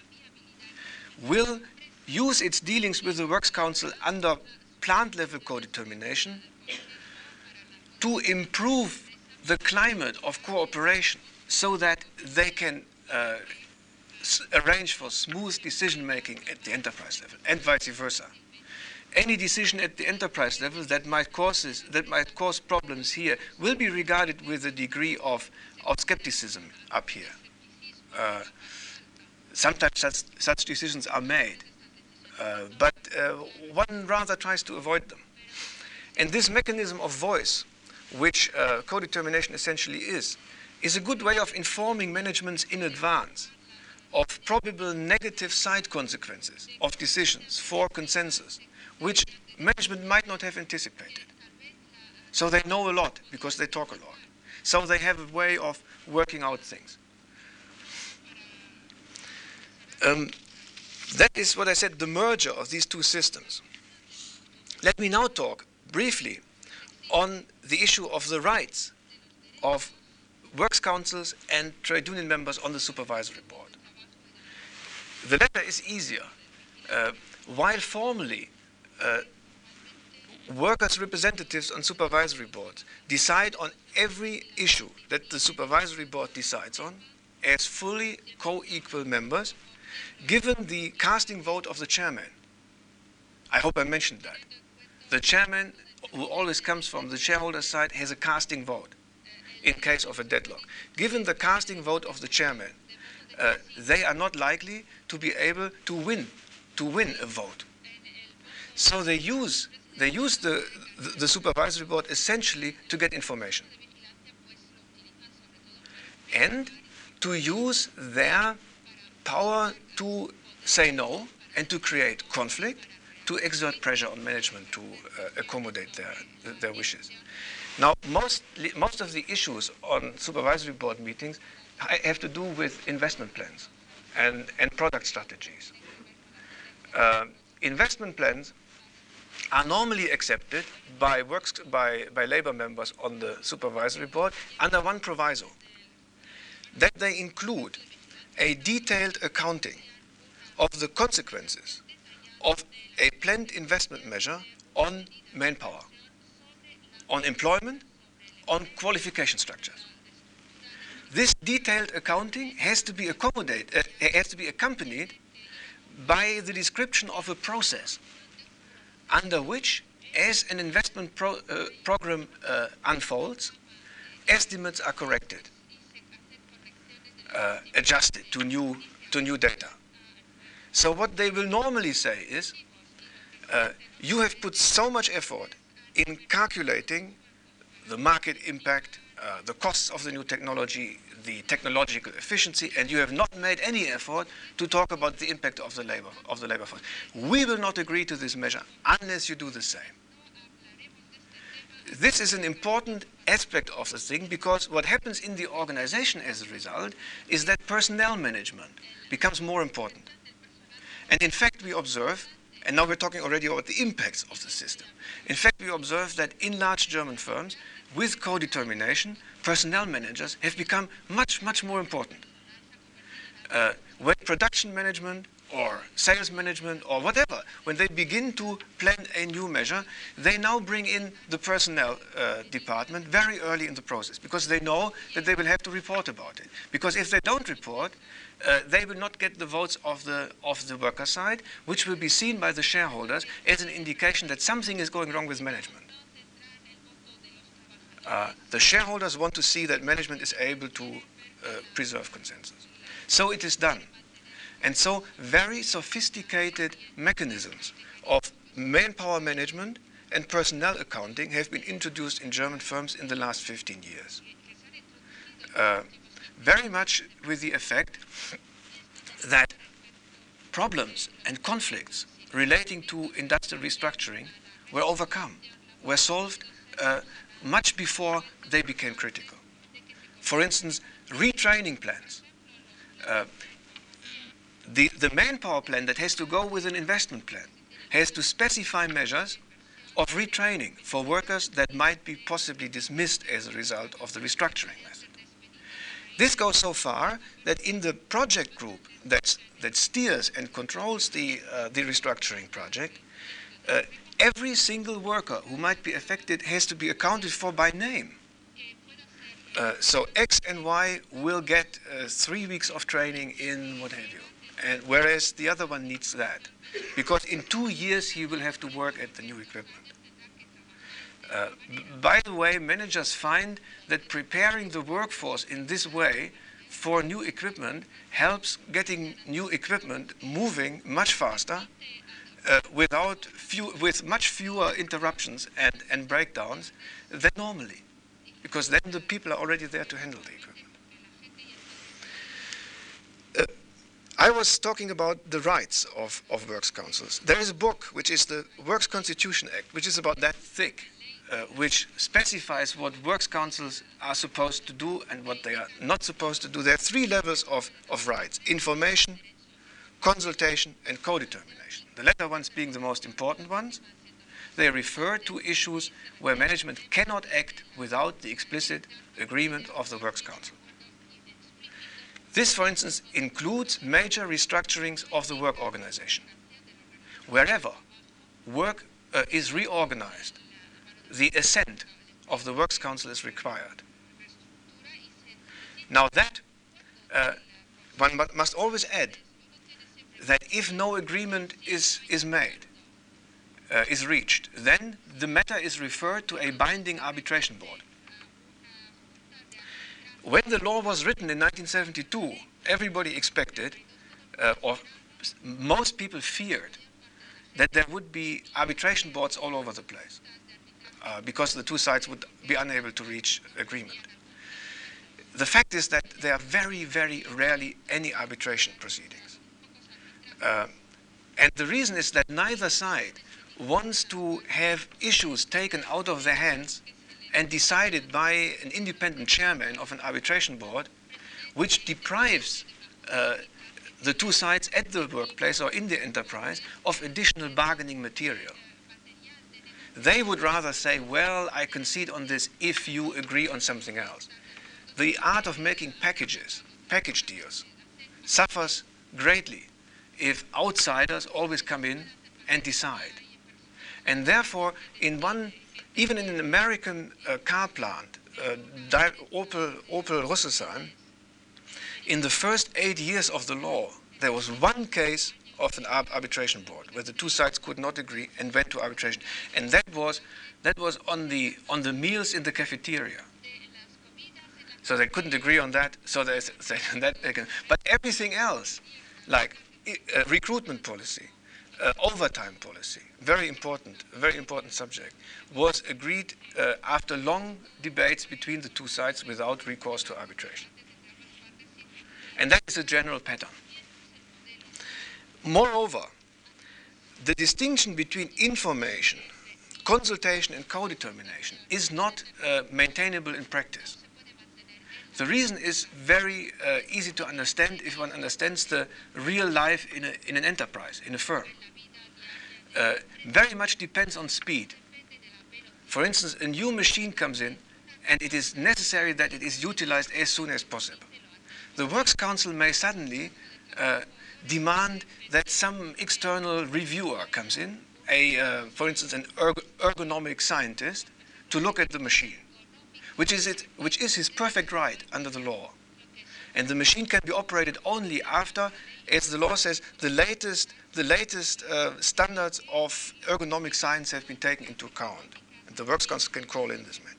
will use its dealings with the Works Council under plant level co determination to improve the climate of cooperation so that they can uh, arrange for smooth decision making at the enterprise level and vice versa. Any decision at the enterprise level that might, causes, that might cause problems here will be regarded with a degree of, of skepticism up here. Uh, sometimes such, such decisions are made, uh, but uh, one rather tries to avoid them. And this mechanism of voice which uh, co-determination essentially is, is a good way of informing managements in advance of probable negative side consequences of decisions for consensus, which management might not have anticipated. So they know a lot because they talk a lot. So they have a way of working out things. Um, that is what I said, the merger of these two systems. Let me now talk briefly on the issue of the rights of works councils and trade union members on the supervisory board. The latter is easier. Uh, while formally uh, workers' representatives on supervisory boards decide on every issue that the supervisory board decides on as fully co-equal members, given the casting vote of the chairman. I hope I mentioned that. The chairman who always comes from the shareholder side, has a casting vote in case of a deadlock. Given the casting vote of the chairman, uh, they are not likely to be able to win, to win a vote. So they use, they use the, the, the supervisory board essentially to get information and to use their power to say no and to create conflict, to exert pressure on management to uh, accommodate their, their wishes. Now, most, most of the issues on supervisory board meetings have to do with investment plans and, and product strategies. Uh, investment plans are normally accepted by, works, by, by labor members on the supervisory board under one proviso that they include a detailed accounting of the consequences of a planned investment measure on manpower, on employment, on qualification structures. This detailed accounting has to be accommodated, uh, has to be accompanied by the description of a process under which, as an investment pro, uh, program uh, unfolds, estimates are corrected, uh, adjusted to new, to new data. So what they will normally say is, uh, you have put so much effort in calculating the market impact, uh, the costs of the new technology, the technological efficiency, and you have not made any effort to talk about the impact of the labor of the labor force. We will not agree to this measure unless you do the same. This is an important aspect of the thing because what happens in the organization as a result is that personnel management becomes more important. And in fact, we observe, and now we're talking already about the impacts of the system. In fact, we observe that in large German firms, with co-determination, personnel managers have become much, much more important. Uh, when production management or sales management or whatever, when they begin to plan a new measure, they now bring in the personnel uh, department very early in the process because they know that they will have to report about it. Because if they don't report, uh, they will not get the votes of the, of the worker side, which will be seen by the shareholders as an indication that something is going wrong with management. Uh, the shareholders want to see that management is able to uh, preserve consensus. So it is done. And so very sophisticated mechanisms of manpower management and personnel accounting have been introduced in German firms in the last 15 years. Uh, very much with the effect that problems and conflicts relating to industrial restructuring were overcome, were solved uh, much before they became critical. For instance, retraining plans. Uh, the, the manpower plan that has to go with an investment plan has to specify measures of retraining for workers that might be possibly dismissed as a result of the restructuring method. This goes so far that in the project group that, that steers and controls the, uh, the restructuring project, uh, every single worker who might be affected has to be accounted for by name. Uh, so X and Y will get uh, three weeks of training in what have you. And whereas the other one needs that. Because in two years he will have to work at the new equipment. Uh, by the way, managers find that preparing the workforce in this way for new equipment helps getting new equipment moving much faster uh, without few, with much fewer interruptions and, and breakdowns than normally, because then the people are already there to handle the equipment. Uh, I was talking about the rights of, of works councils. There is a book, which is the Works Constitution Act, which is about that thick, uh, which specifies what works councils are supposed to do and what they are not supposed to do. There are three levels of, of rights information, consultation, and co determination. The latter ones being the most important ones. They refer to issues where management cannot act without the explicit agreement of the Works Council. This, for instance, includes major restructurings of the work organization. Wherever work uh, is reorganized, the assent of the Works Council is required. Now, that uh, one must always add that if no agreement is, is made, uh, is reached, then the matter is referred to a binding arbitration board. When the law was written in 1972, everybody expected, uh, or most people feared, that there would be arbitration boards all over the place uh, because the two sides would be unable to reach agreement. The fact is that there are very, very rarely any arbitration proceedings. Uh, and the reason is that neither side wants to have issues taken out of their hands and decided by an independent chairman of an arbitration board, which deprives uh, the two sides at the workplace or in the enterprise of additional bargaining material. They would rather say, well, I concede on this if you agree on something else. The art of making packages, package deals, suffers greatly if outsiders always come in and decide. And therefore, in one, even in an American uh, car plant, uh, Opel, Opel Rüsselsheim, in the first eight years of the law, there was one case of an arbitration board where the two sides could not agree and went to arbitration. And that was, that was on, the, on the meals in the cafeteria. So they couldn't agree on that. So they said that. But everything else, like uh, recruitment policy, uh, overtime policy, very important, very important subject, was agreed uh, after long debates between the two sides without recourse to arbitration. And that is a general pattern. Moreover, the distinction between information, consultation, and co-determination is not uh, maintainable in practice. The reason is very uh, easy to understand if one understands the real life in, a, in an enterprise, in a firm. Uh, very much depends on speed. For instance, a new machine comes in and it is necessary that it is utilized as soon as possible the Works Council may suddenly uh, demand that some external reviewer comes in, a, uh, for instance, an erg ergonomic scientist, to look at the machine, which is, it, which is his perfect right under the law. And the machine can be operated only after, as the law says, the latest, the latest uh, standards of ergonomic science have been taken into account. And the Works Council can call in this man.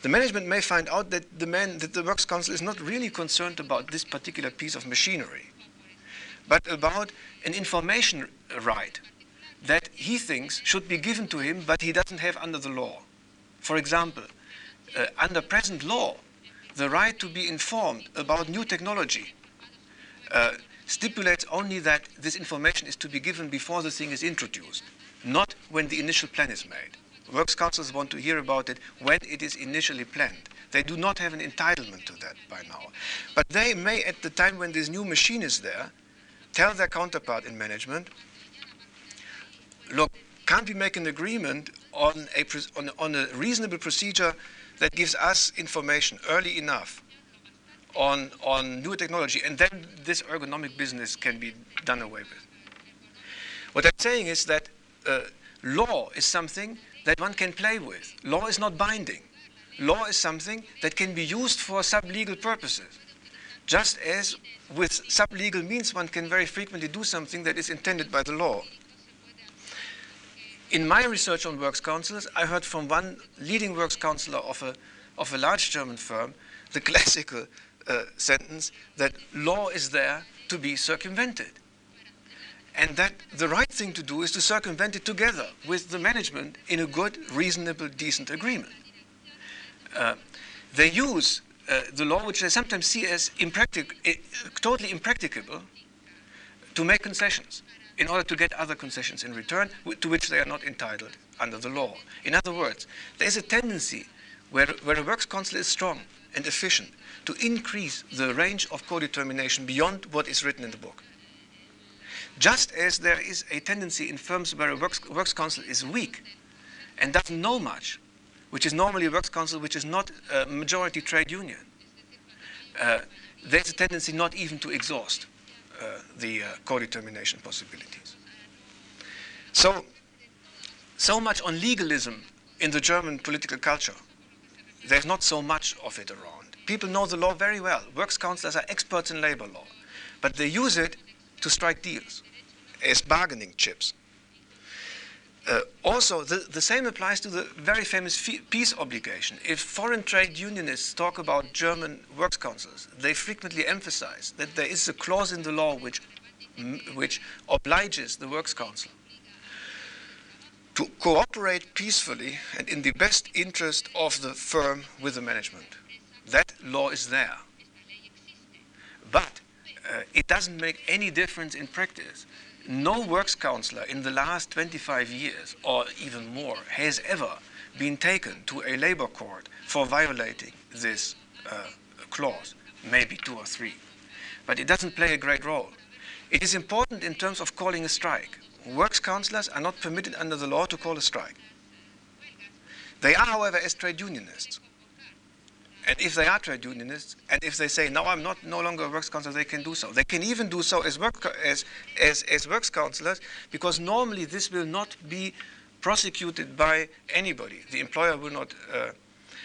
The management may find out that the man, that the Works Council is not really concerned about this particular piece of machinery, but about an information right that he thinks should be given to him, but he doesn't have under the law. For example, uh, under present law, the right to be informed about new technology uh, stipulates only that this information is to be given before the thing is introduced, not when the initial plan is made. Works councils want to hear about it when it is initially planned. They do not have an entitlement to that by now. But they may, at the time when this new machine is there, tell their counterpart in management, look, can't we make an agreement on a, on, on a reasonable procedure that gives us information early enough on, on new technology, and then this ergonomic business can be done away with. What I'm saying is that uh, law is something that one can play with. Law is not binding. Law is something that can be used for sub-legal purposes. Just as with sub-legal means one can very frequently do something that is intended by the law. In my research on works councils, I heard from one leading works councillor of a, of a large German firm the classical uh, sentence that law is there to be circumvented and that the right thing to do is to circumvent it together with the management in a good, reasonable, decent agreement. Uh, they use uh, the law, which they sometimes see as impractic- totally impracticable, to make concessions in order to get other concessions in return to which they are not entitled under the law. In other words, there's a tendency where, where a works council is strong and efficient to increase the range of co-determination beyond what is written in the book. Just as there is a tendency in firms where a works, works council is weak and doesn't know much, which is normally a works council which is not a majority trade union, uh, there's a tendency not even to exhaust the uh, co-determination possibilities. So, so much on legalism in the German political culture. There's not so much of it around. People know the law very well. Works councillors are experts in labor law, but they use it to strike deals as bargaining chips. Uh, also, the, the, same applies to the very famous peace obligation. If foreign trade unionists talk about German works councils, they frequently emphasize that there is a clause in the law which, which obliges the works council to cooperate peacefully and in the best interest of the firm with the management. That law is there. But uh, it doesn't make any difference in practice. No works counselor in the last 25 years or even more has ever been taken to a labor court for violating this uh, clause, maybe two or three. But it doesn't play a great role. It is important in terms of calling a strike. Works counselors are not permitted under the law to call a strike. They are, however, as trade unionists. And if they are trade unionists, and if they say, no, I'm not no longer a works counselor, they can do so. They can even do so as, work, as, as, as works counselors, because normally this will not be prosecuted by anybody. The employer will not. Uh,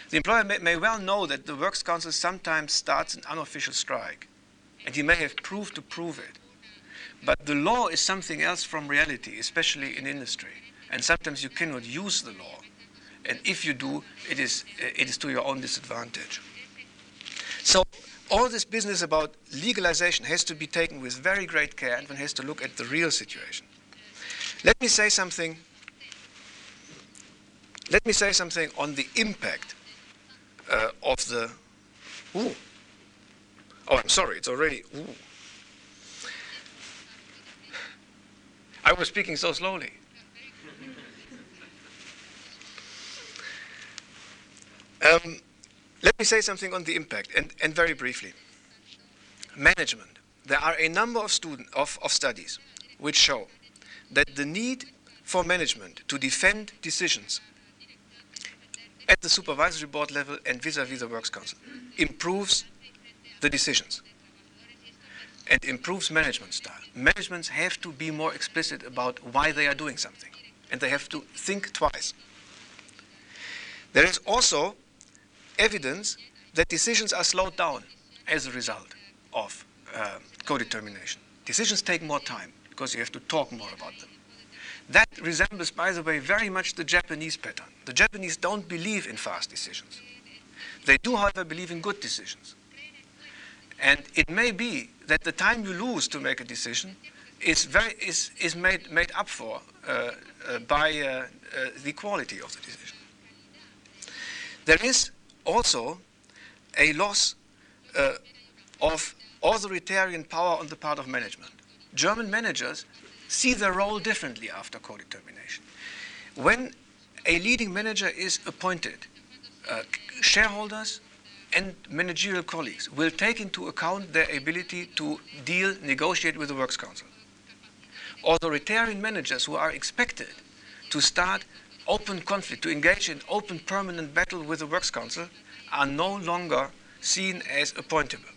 the employer may, may, well know that the works council sometimes starts an unofficial strike, and he may have proof to prove it. But the law is something else from reality, especially in industry. And sometimes you cannot use the law. And if you do, it is, it is to your own disadvantage. So all this business about legalization has to be taken with very great care and one has to look at the real situation. Let me say something. Let me say something on the impact uh, of the. Ooh. Oh, I'm sorry. It's already. Ooh. I was speaking so slowly. Um, let me say something on the impact, and, and very briefly. Management. There are a number of, student, of, of studies which show that the need for management to defend decisions at the supervisory board level and vis-à-vis -vis the works council improves the decisions and improves management style. Managements have to be more explicit about why they are doing something, and they have to think twice. There is also evidence that decisions are slowed down as a result of uh, co-determination. Decisions take more time because you have to talk more about them. That resembles, by the way, very much the Japanese pattern. The Japanese don't believe in fast decisions. They do, however, believe in good decisions. And it may be that the time you lose to make a decision is, very, is, is made, made up for uh, uh, by uh, uh the quality of the decision. There is also a loss uh, of authoritarian power on the part of management. German managers see their role differently after co-determination. When a leading manager is appointed, uh, shareholders and managerial colleagues will take into account their ability to deal, negotiate with the Works Council. Authoritarian managers who are expected to start open conflict, to engage in open permanent battle with the Works Council, are no longer seen as appointable.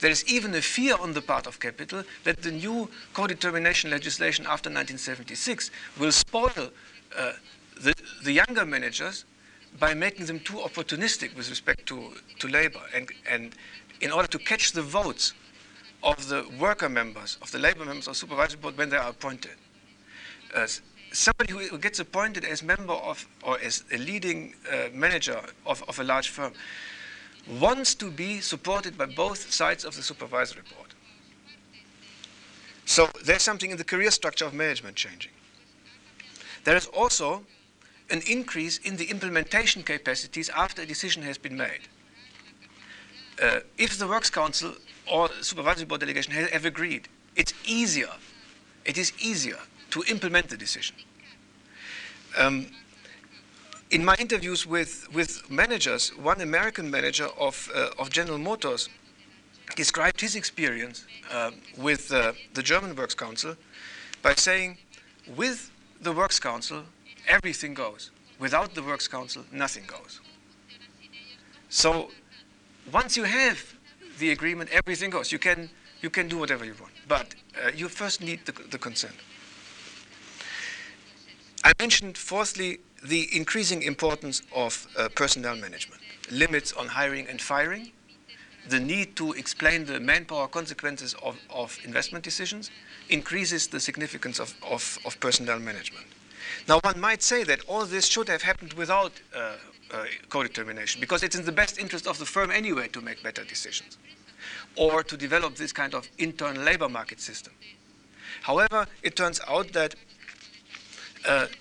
There is even a fear on the part of capital that the new co-determination legislation after 1976 will spoil uh, the, the younger managers by making them too opportunistic with respect to, to labor and, and in order to catch the votes of the worker members, of the labor members of the supervisory board when they are appointed. Uh, somebody who gets appointed as member of or as a leading uh, manager of, of a large firm wants to be supported by both sides of the supervisory board. So there's something in the career structure of management changing. There is also an increase in the implementation capacities after a decision has been made. Uh, if the Works Council or Supervisory Board delegation have, agreed, it's easier, it is easier to implement the decision. Um, in my interviews with, with managers, one American manager of, uh, of General Motors described his experience uh, with uh, the German Works Council by saying, with the Works Council, everything goes. Without the Works Council, nothing goes. So once you have the agreement, everything goes. You can, you can do whatever you want. But uh, you first need the, the consent. I mentioned, fourthly, the increasing importance of uh, personnel management, limits on hiring and firing, the need to explain the manpower consequences of, of investment decisions increases the significance of, of, of, personnel management. Now, one might say that all this should have happened without uh, uh, co-determination because it's in the best interest of the firm anyway to make better decisions or to develop this kind of internal labor market system. However, it turns out that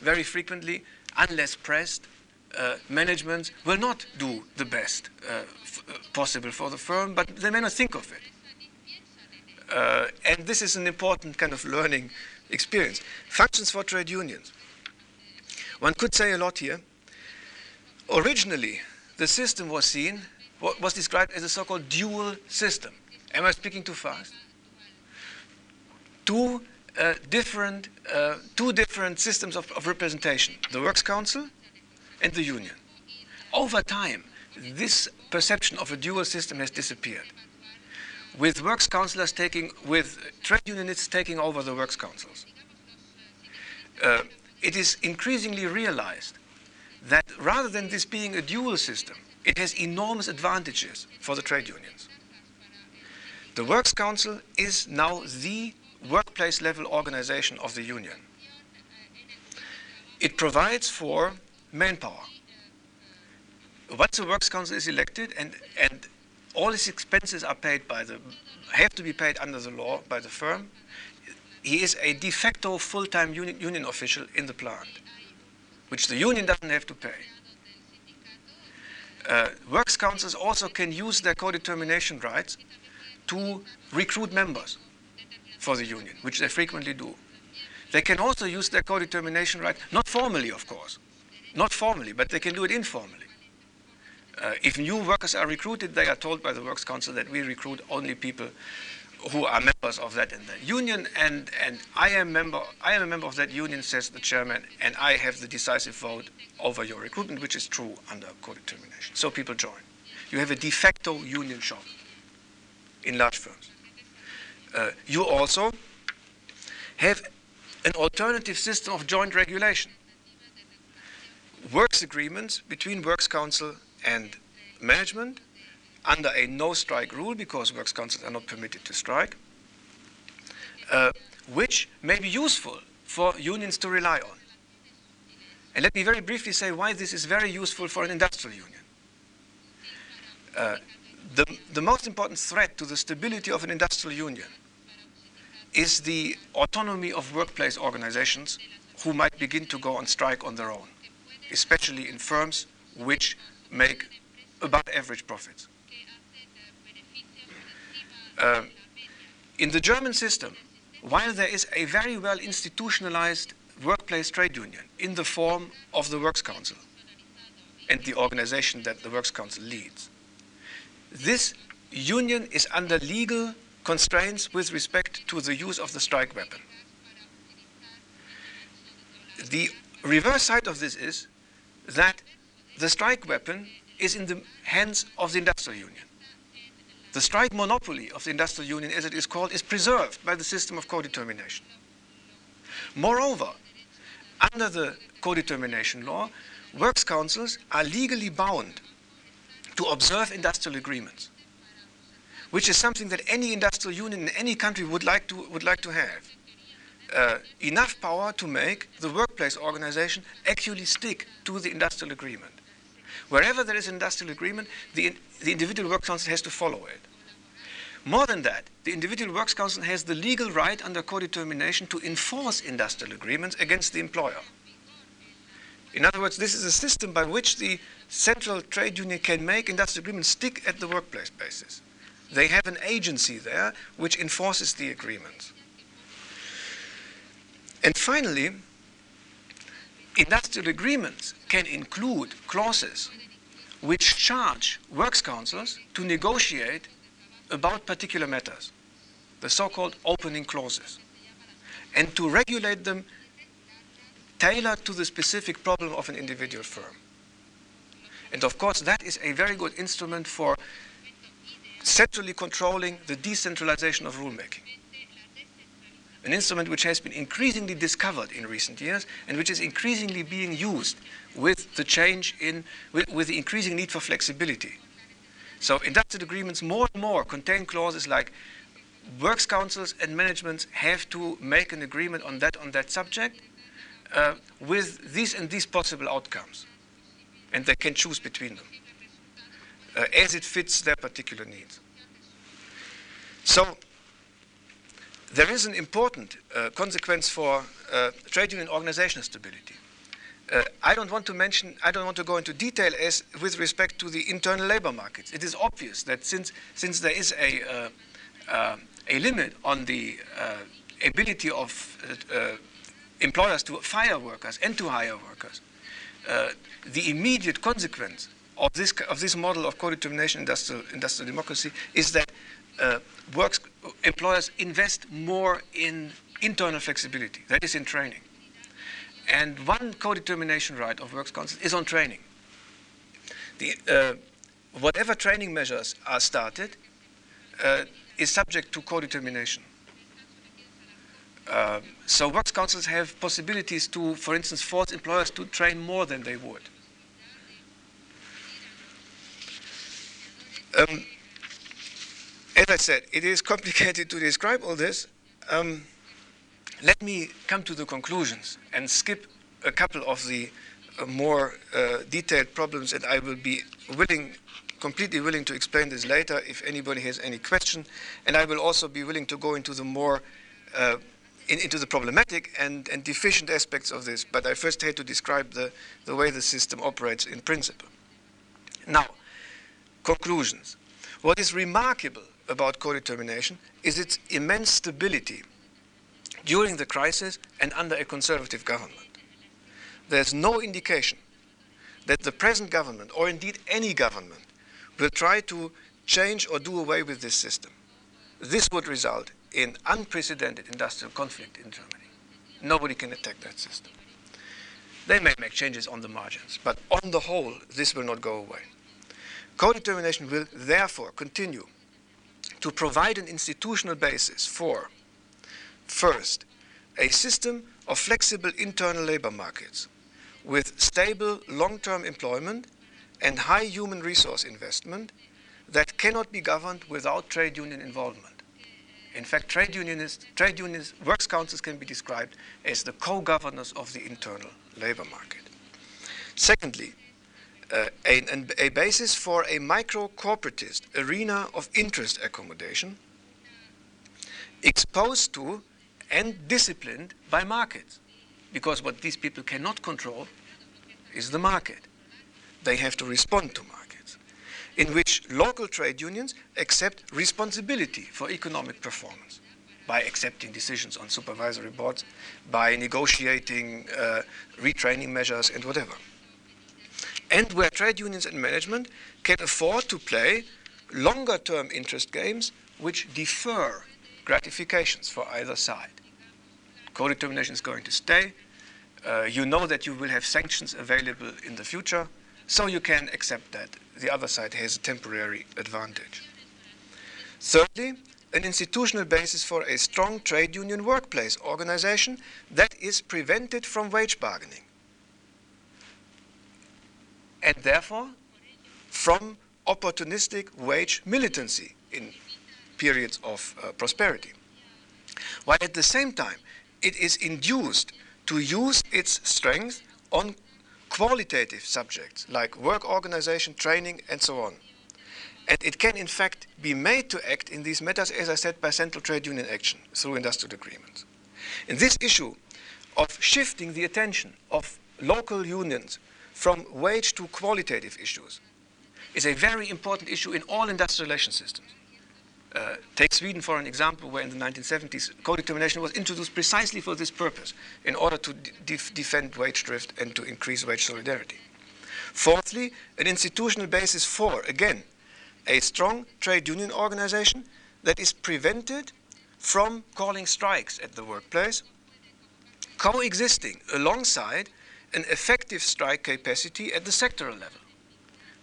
very frequently, unless pressed, uh, management will not do the best uh, uh, possible for the firm, but they may not think of it. Uh, and this is an important kind of learning experience. Functions for trade unions. One could say a lot here. Originally, the system was seen, was described as a so-called dual system. Am I speaking too fast? Two uh, different, uh, two different systems of, of representation: the Works Council and the union. Over time, this perception of a dual system has disappeared. With works councillors taking, with trade unionists taking over the works councils, uh, it is increasingly realized that rather than this being a dual system, it has enormous advantages for the trade unions. The Works Council is now the workplace level organization of the union. It provides for manpower. Once the Works Council is elected and, and all its expenses are paid by the, have to be paid under the law by the firm, he is a de facto full-time union, union official in the plant, which the union doesn't have to pay. Uh, works councils also can use their co-determination rights to recruit members for the union, which they frequently do. They can also use their co-determination right, not formally, of course, not formally, but they can do it informally. Uh, if new workers are recruited, they are told by the Works Council that we recruit only people who are members of that and that union, and, and I am member I am a member of that union, says the chairman, and I have the decisive vote over your recruitment, which is true under co-determination. So people join. You have a de facto union shop in large firms. Uh, you also have an alternative system of joint regulation. Works agreements between Works Council and management under a no strike rule because Works Councils are not permitted to strike, uh, which may be useful for unions to rely on. And let me very briefly say why this is very useful for an industrial union. Uh, the, the most important threat to the stability of an industrial union is the autonomy of workplace organizations who might begin to go on strike on their own, especially in firms which make above average profits. Uh, in the German system, while there is a very well institutionalized workplace trade union in the form of the Works Council and the organization that the Works Council leads, this union is under legal constraints with respect to the use of the strike weapon. The reverse side of this is that the strike weapon is in the hands of the industrial union. The strike monopoly of the industrial union, as it is called, is preserved by the system of co-determination. Moreover, under the co-determination law, works councils are legally bound to observe industrial agreements, which is something that any industrial union in any country would like to, would like to have. Uh, enough power to make the workplace organization actually stick to the industrial agreement. Wherever there is an industrial agreement, the, the individual works council has to follow it. More than that, the individual works council has the legal right under co-determination to enforce industrial agreements against the employer. In other words, this is a system by which the central trade union can make industrial agreements stick at the workplace basis. They have an agency there which enforces the agreements. And finally, industrial agreements can include clauses which charge works councils to negotiate about particular matters, the so-called opening clauses, and to regulate them tailored to the specific problem of an individual firm. And of course, that is a very good instrument for centrally controlling the decentralization of rulemaking an instrument which has been increasingly discovered in recent years and which is increasingly being used with the change in, with, with the increasing need for flexibility. So industrial agreements more and more contain clauses like works councils and managements have to make an agreement on that on that subject uh, with these and these possible outcomes, and they can choose between them uh, as it fits their particular needs. So there is an important uh, consequence for uh, trade union organizational stability. Uh, I don't want to mention, I don't want to go into detail as with respect to the internal labor markets. It is obvious that since, since there is a, uh, uh, a limit on the uh, ability of employers to fire workers and to hire workers, the immediate consequence of this, of this model of co-determination industrial, industrial democracy is that uh, works, employers invest more in internal flexibility, that is in training. And one co-determination right of works councils is on training. The, uh, whatever training measures are started uh, is subject to co-determination. Uh, so works councils have possibilities to, for instance, force employers to train more than they would. Um, as I said, it is complicated to describe all this. Um, let me come to the conclusions and skip a couple of the uh, more uh, detailed problems, and I will be willing, completely willing to explain this later if anybody has any question. And I will also be willing to go into the more uh, in, into the problematic and, and deficient aspects of this. But I first had to describe the, the way the system operates in principle. Now, conclusions. What is remarkable about co-determination is its immense stability during the crisis and under a conservative government. There's no indication that the present government, or indeed any government, will try to change or do away with this system. This would result in unprecedented industrial conflict in Germany. Nobody can attack that system. They may make changes on the margins, but on the whole, this will not go away. Co-determination will therefore continue to provide an institutional basis for, first, a system of flexible internal labor markets with stable long-term employment and high human resource investment that cannot be governed without trade union involvement. In fact, trade unions, trade unions, works councils can be described as the co-governors of the internal labor market. Secondly, a, a basis for a micro-corporatist arena of interest accommodation exposed to and disciplined by markets. Because what these people cannot control is the market. They have to respond to markets, in which local trade unions accept responsibility for economic performance by accepting decisions on supervisory boards, by negotiating uh, retraining measures, and whatever and where trade unions and management can afford to play longer term interest games which defer gratifications for either side. Co determination is going to stay. Uh, you know that you will have sanctions available in the future, so you can accept that the other side has a temporary advantage. Thirdly, an institutional basis for a strong trade union workplace organization that is prevented from wage bargaining and therefore from opportunistic wage militancy in periods of uh, prosperity. While at the same time, it is induced to use its strength on qualitative subjects like work organization, training, and so on. And it can, in fact, be made to act in these matters, as I said, by central trade union action through industrial agreements. In this issue of shifting the attention of local unions from wage to qualitative issues is a very important issue in all industrial relation systems. Uh, take Sweden for an example, where in the 1970s co-determination was introduced precisely for this purpose, in order to de defend wage drift and to increase wage solidarity. Fourthly, an institutional basis for, again, a strong trade union organization that is prevented from calling strikes at the workplace, coexisting alongside an effective strike capacity at the sectoral level,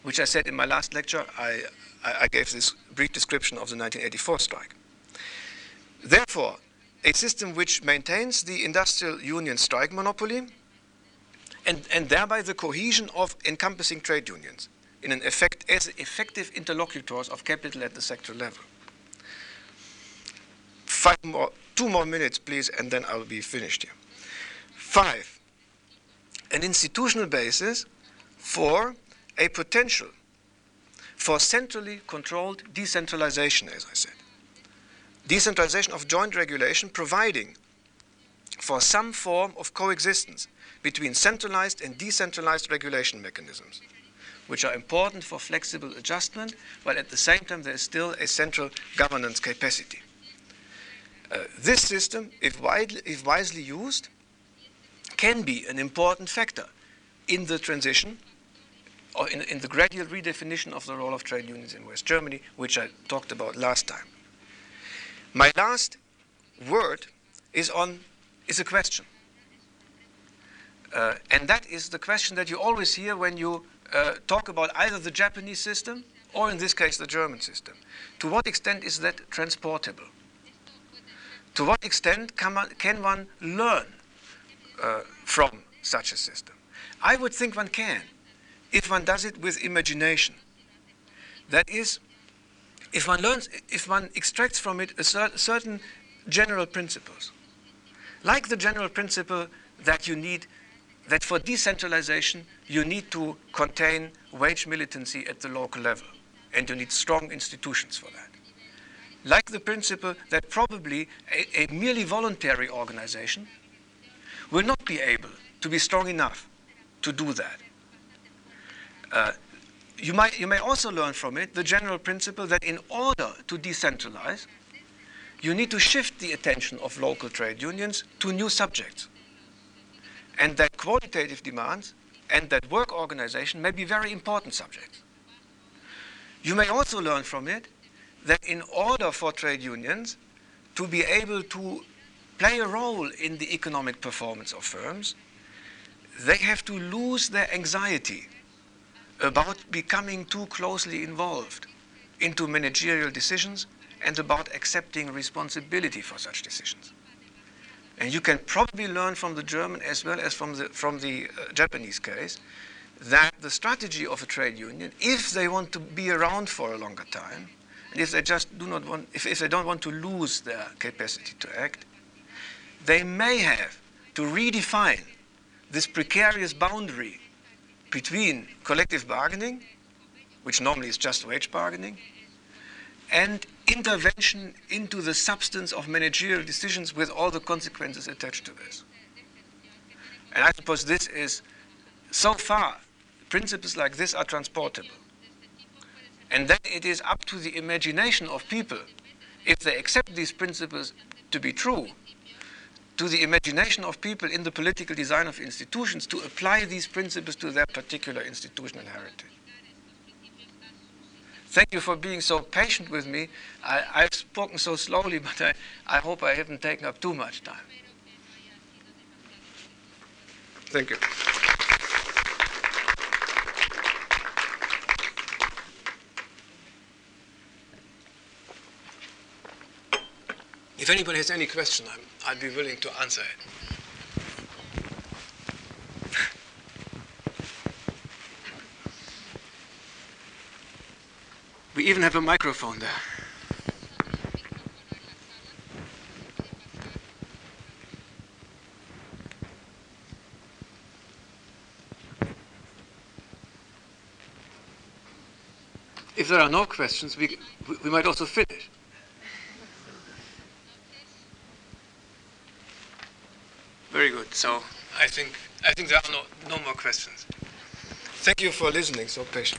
which I said in my last lecture. I, I gave this brief description of the 1984 strike. Therefore, a system which maintains the industrial union strike monopoly and, and thereby the cohesion of encompassing trade unions in an effect as effective interlocutors of capital at the sector level. Five more, two more minutes, please, and then I'll be finished here. Five, an institutional basis for a potential for centrally controlled decentralization, as I said. decentralization of joint regulation providing for some form of coexistence between centralized and decentralized regulation mechanisms, which are important for flexible adjustment, while at the same time there is still a central governance capacity. Uh, this system, if, widely, if wisely used, can be an important factor in the transition or in, in, the gradual redefinition of the role of trade unions in West Germany, which I talked about last time. My last word is on is a question. Uh, and that is the question that you always hear when you uh, talk about either the Japanese system or, in this case, the German system. To what extent is that transportable? To what extent can one, can one learn uh, from such a system? I would think one can if one does it with imagination. That is, if one learns, if one extracts from it a cer- certain general principles, like the general principle that you need, that for decentralization you need to contain wage militancy at the local level, and you need strong institutions for that. Like the principle that probably a, a merely voluntary organization will not be able to be strong enough to do that. Uh, you, might, you may also learn from it the general principle that in order to decentralize, you need to shift the attention of local trade unions to new subjects. And that qualitative demands and that work organization may be very important subjects. You may also learn from it that in order for trade unions to be able to play a role in the economic performance of firms, they have to lose their anxiety about becoming too closely involved into managerial decisions and about accepting responsibility for such decisions. And you can probably learn from the German as well as from the, from the uh, Japanese case that the strategy of a trade union, if they want to be around for a longer time, and if they just do not want, if, if they don't want to lose their capacity to act, they may have to redefine this precarious boundary between collective bargaining, which normally is just wage bargaining, and intervention into the substance of managerial decisions with all the consequences attached to this. And I suppose this is, so far, principles like this are transportable. And then it is up to the imagination of people, if they accept these principles to be true, to the imagination of people in the political design of institutions to apply these principles to their particular institutional heritage. Thank you for being so patient with me. I, have spoken so slowly, but I, I hope I haven't taken up too much time. Thank you. If anybody has any question, i would be willing to answer it. We even have a microphone there. If there are no questions, we, we might also finish. Very good. So I think I think there are no, no more questions. Thank you for listening so patiently.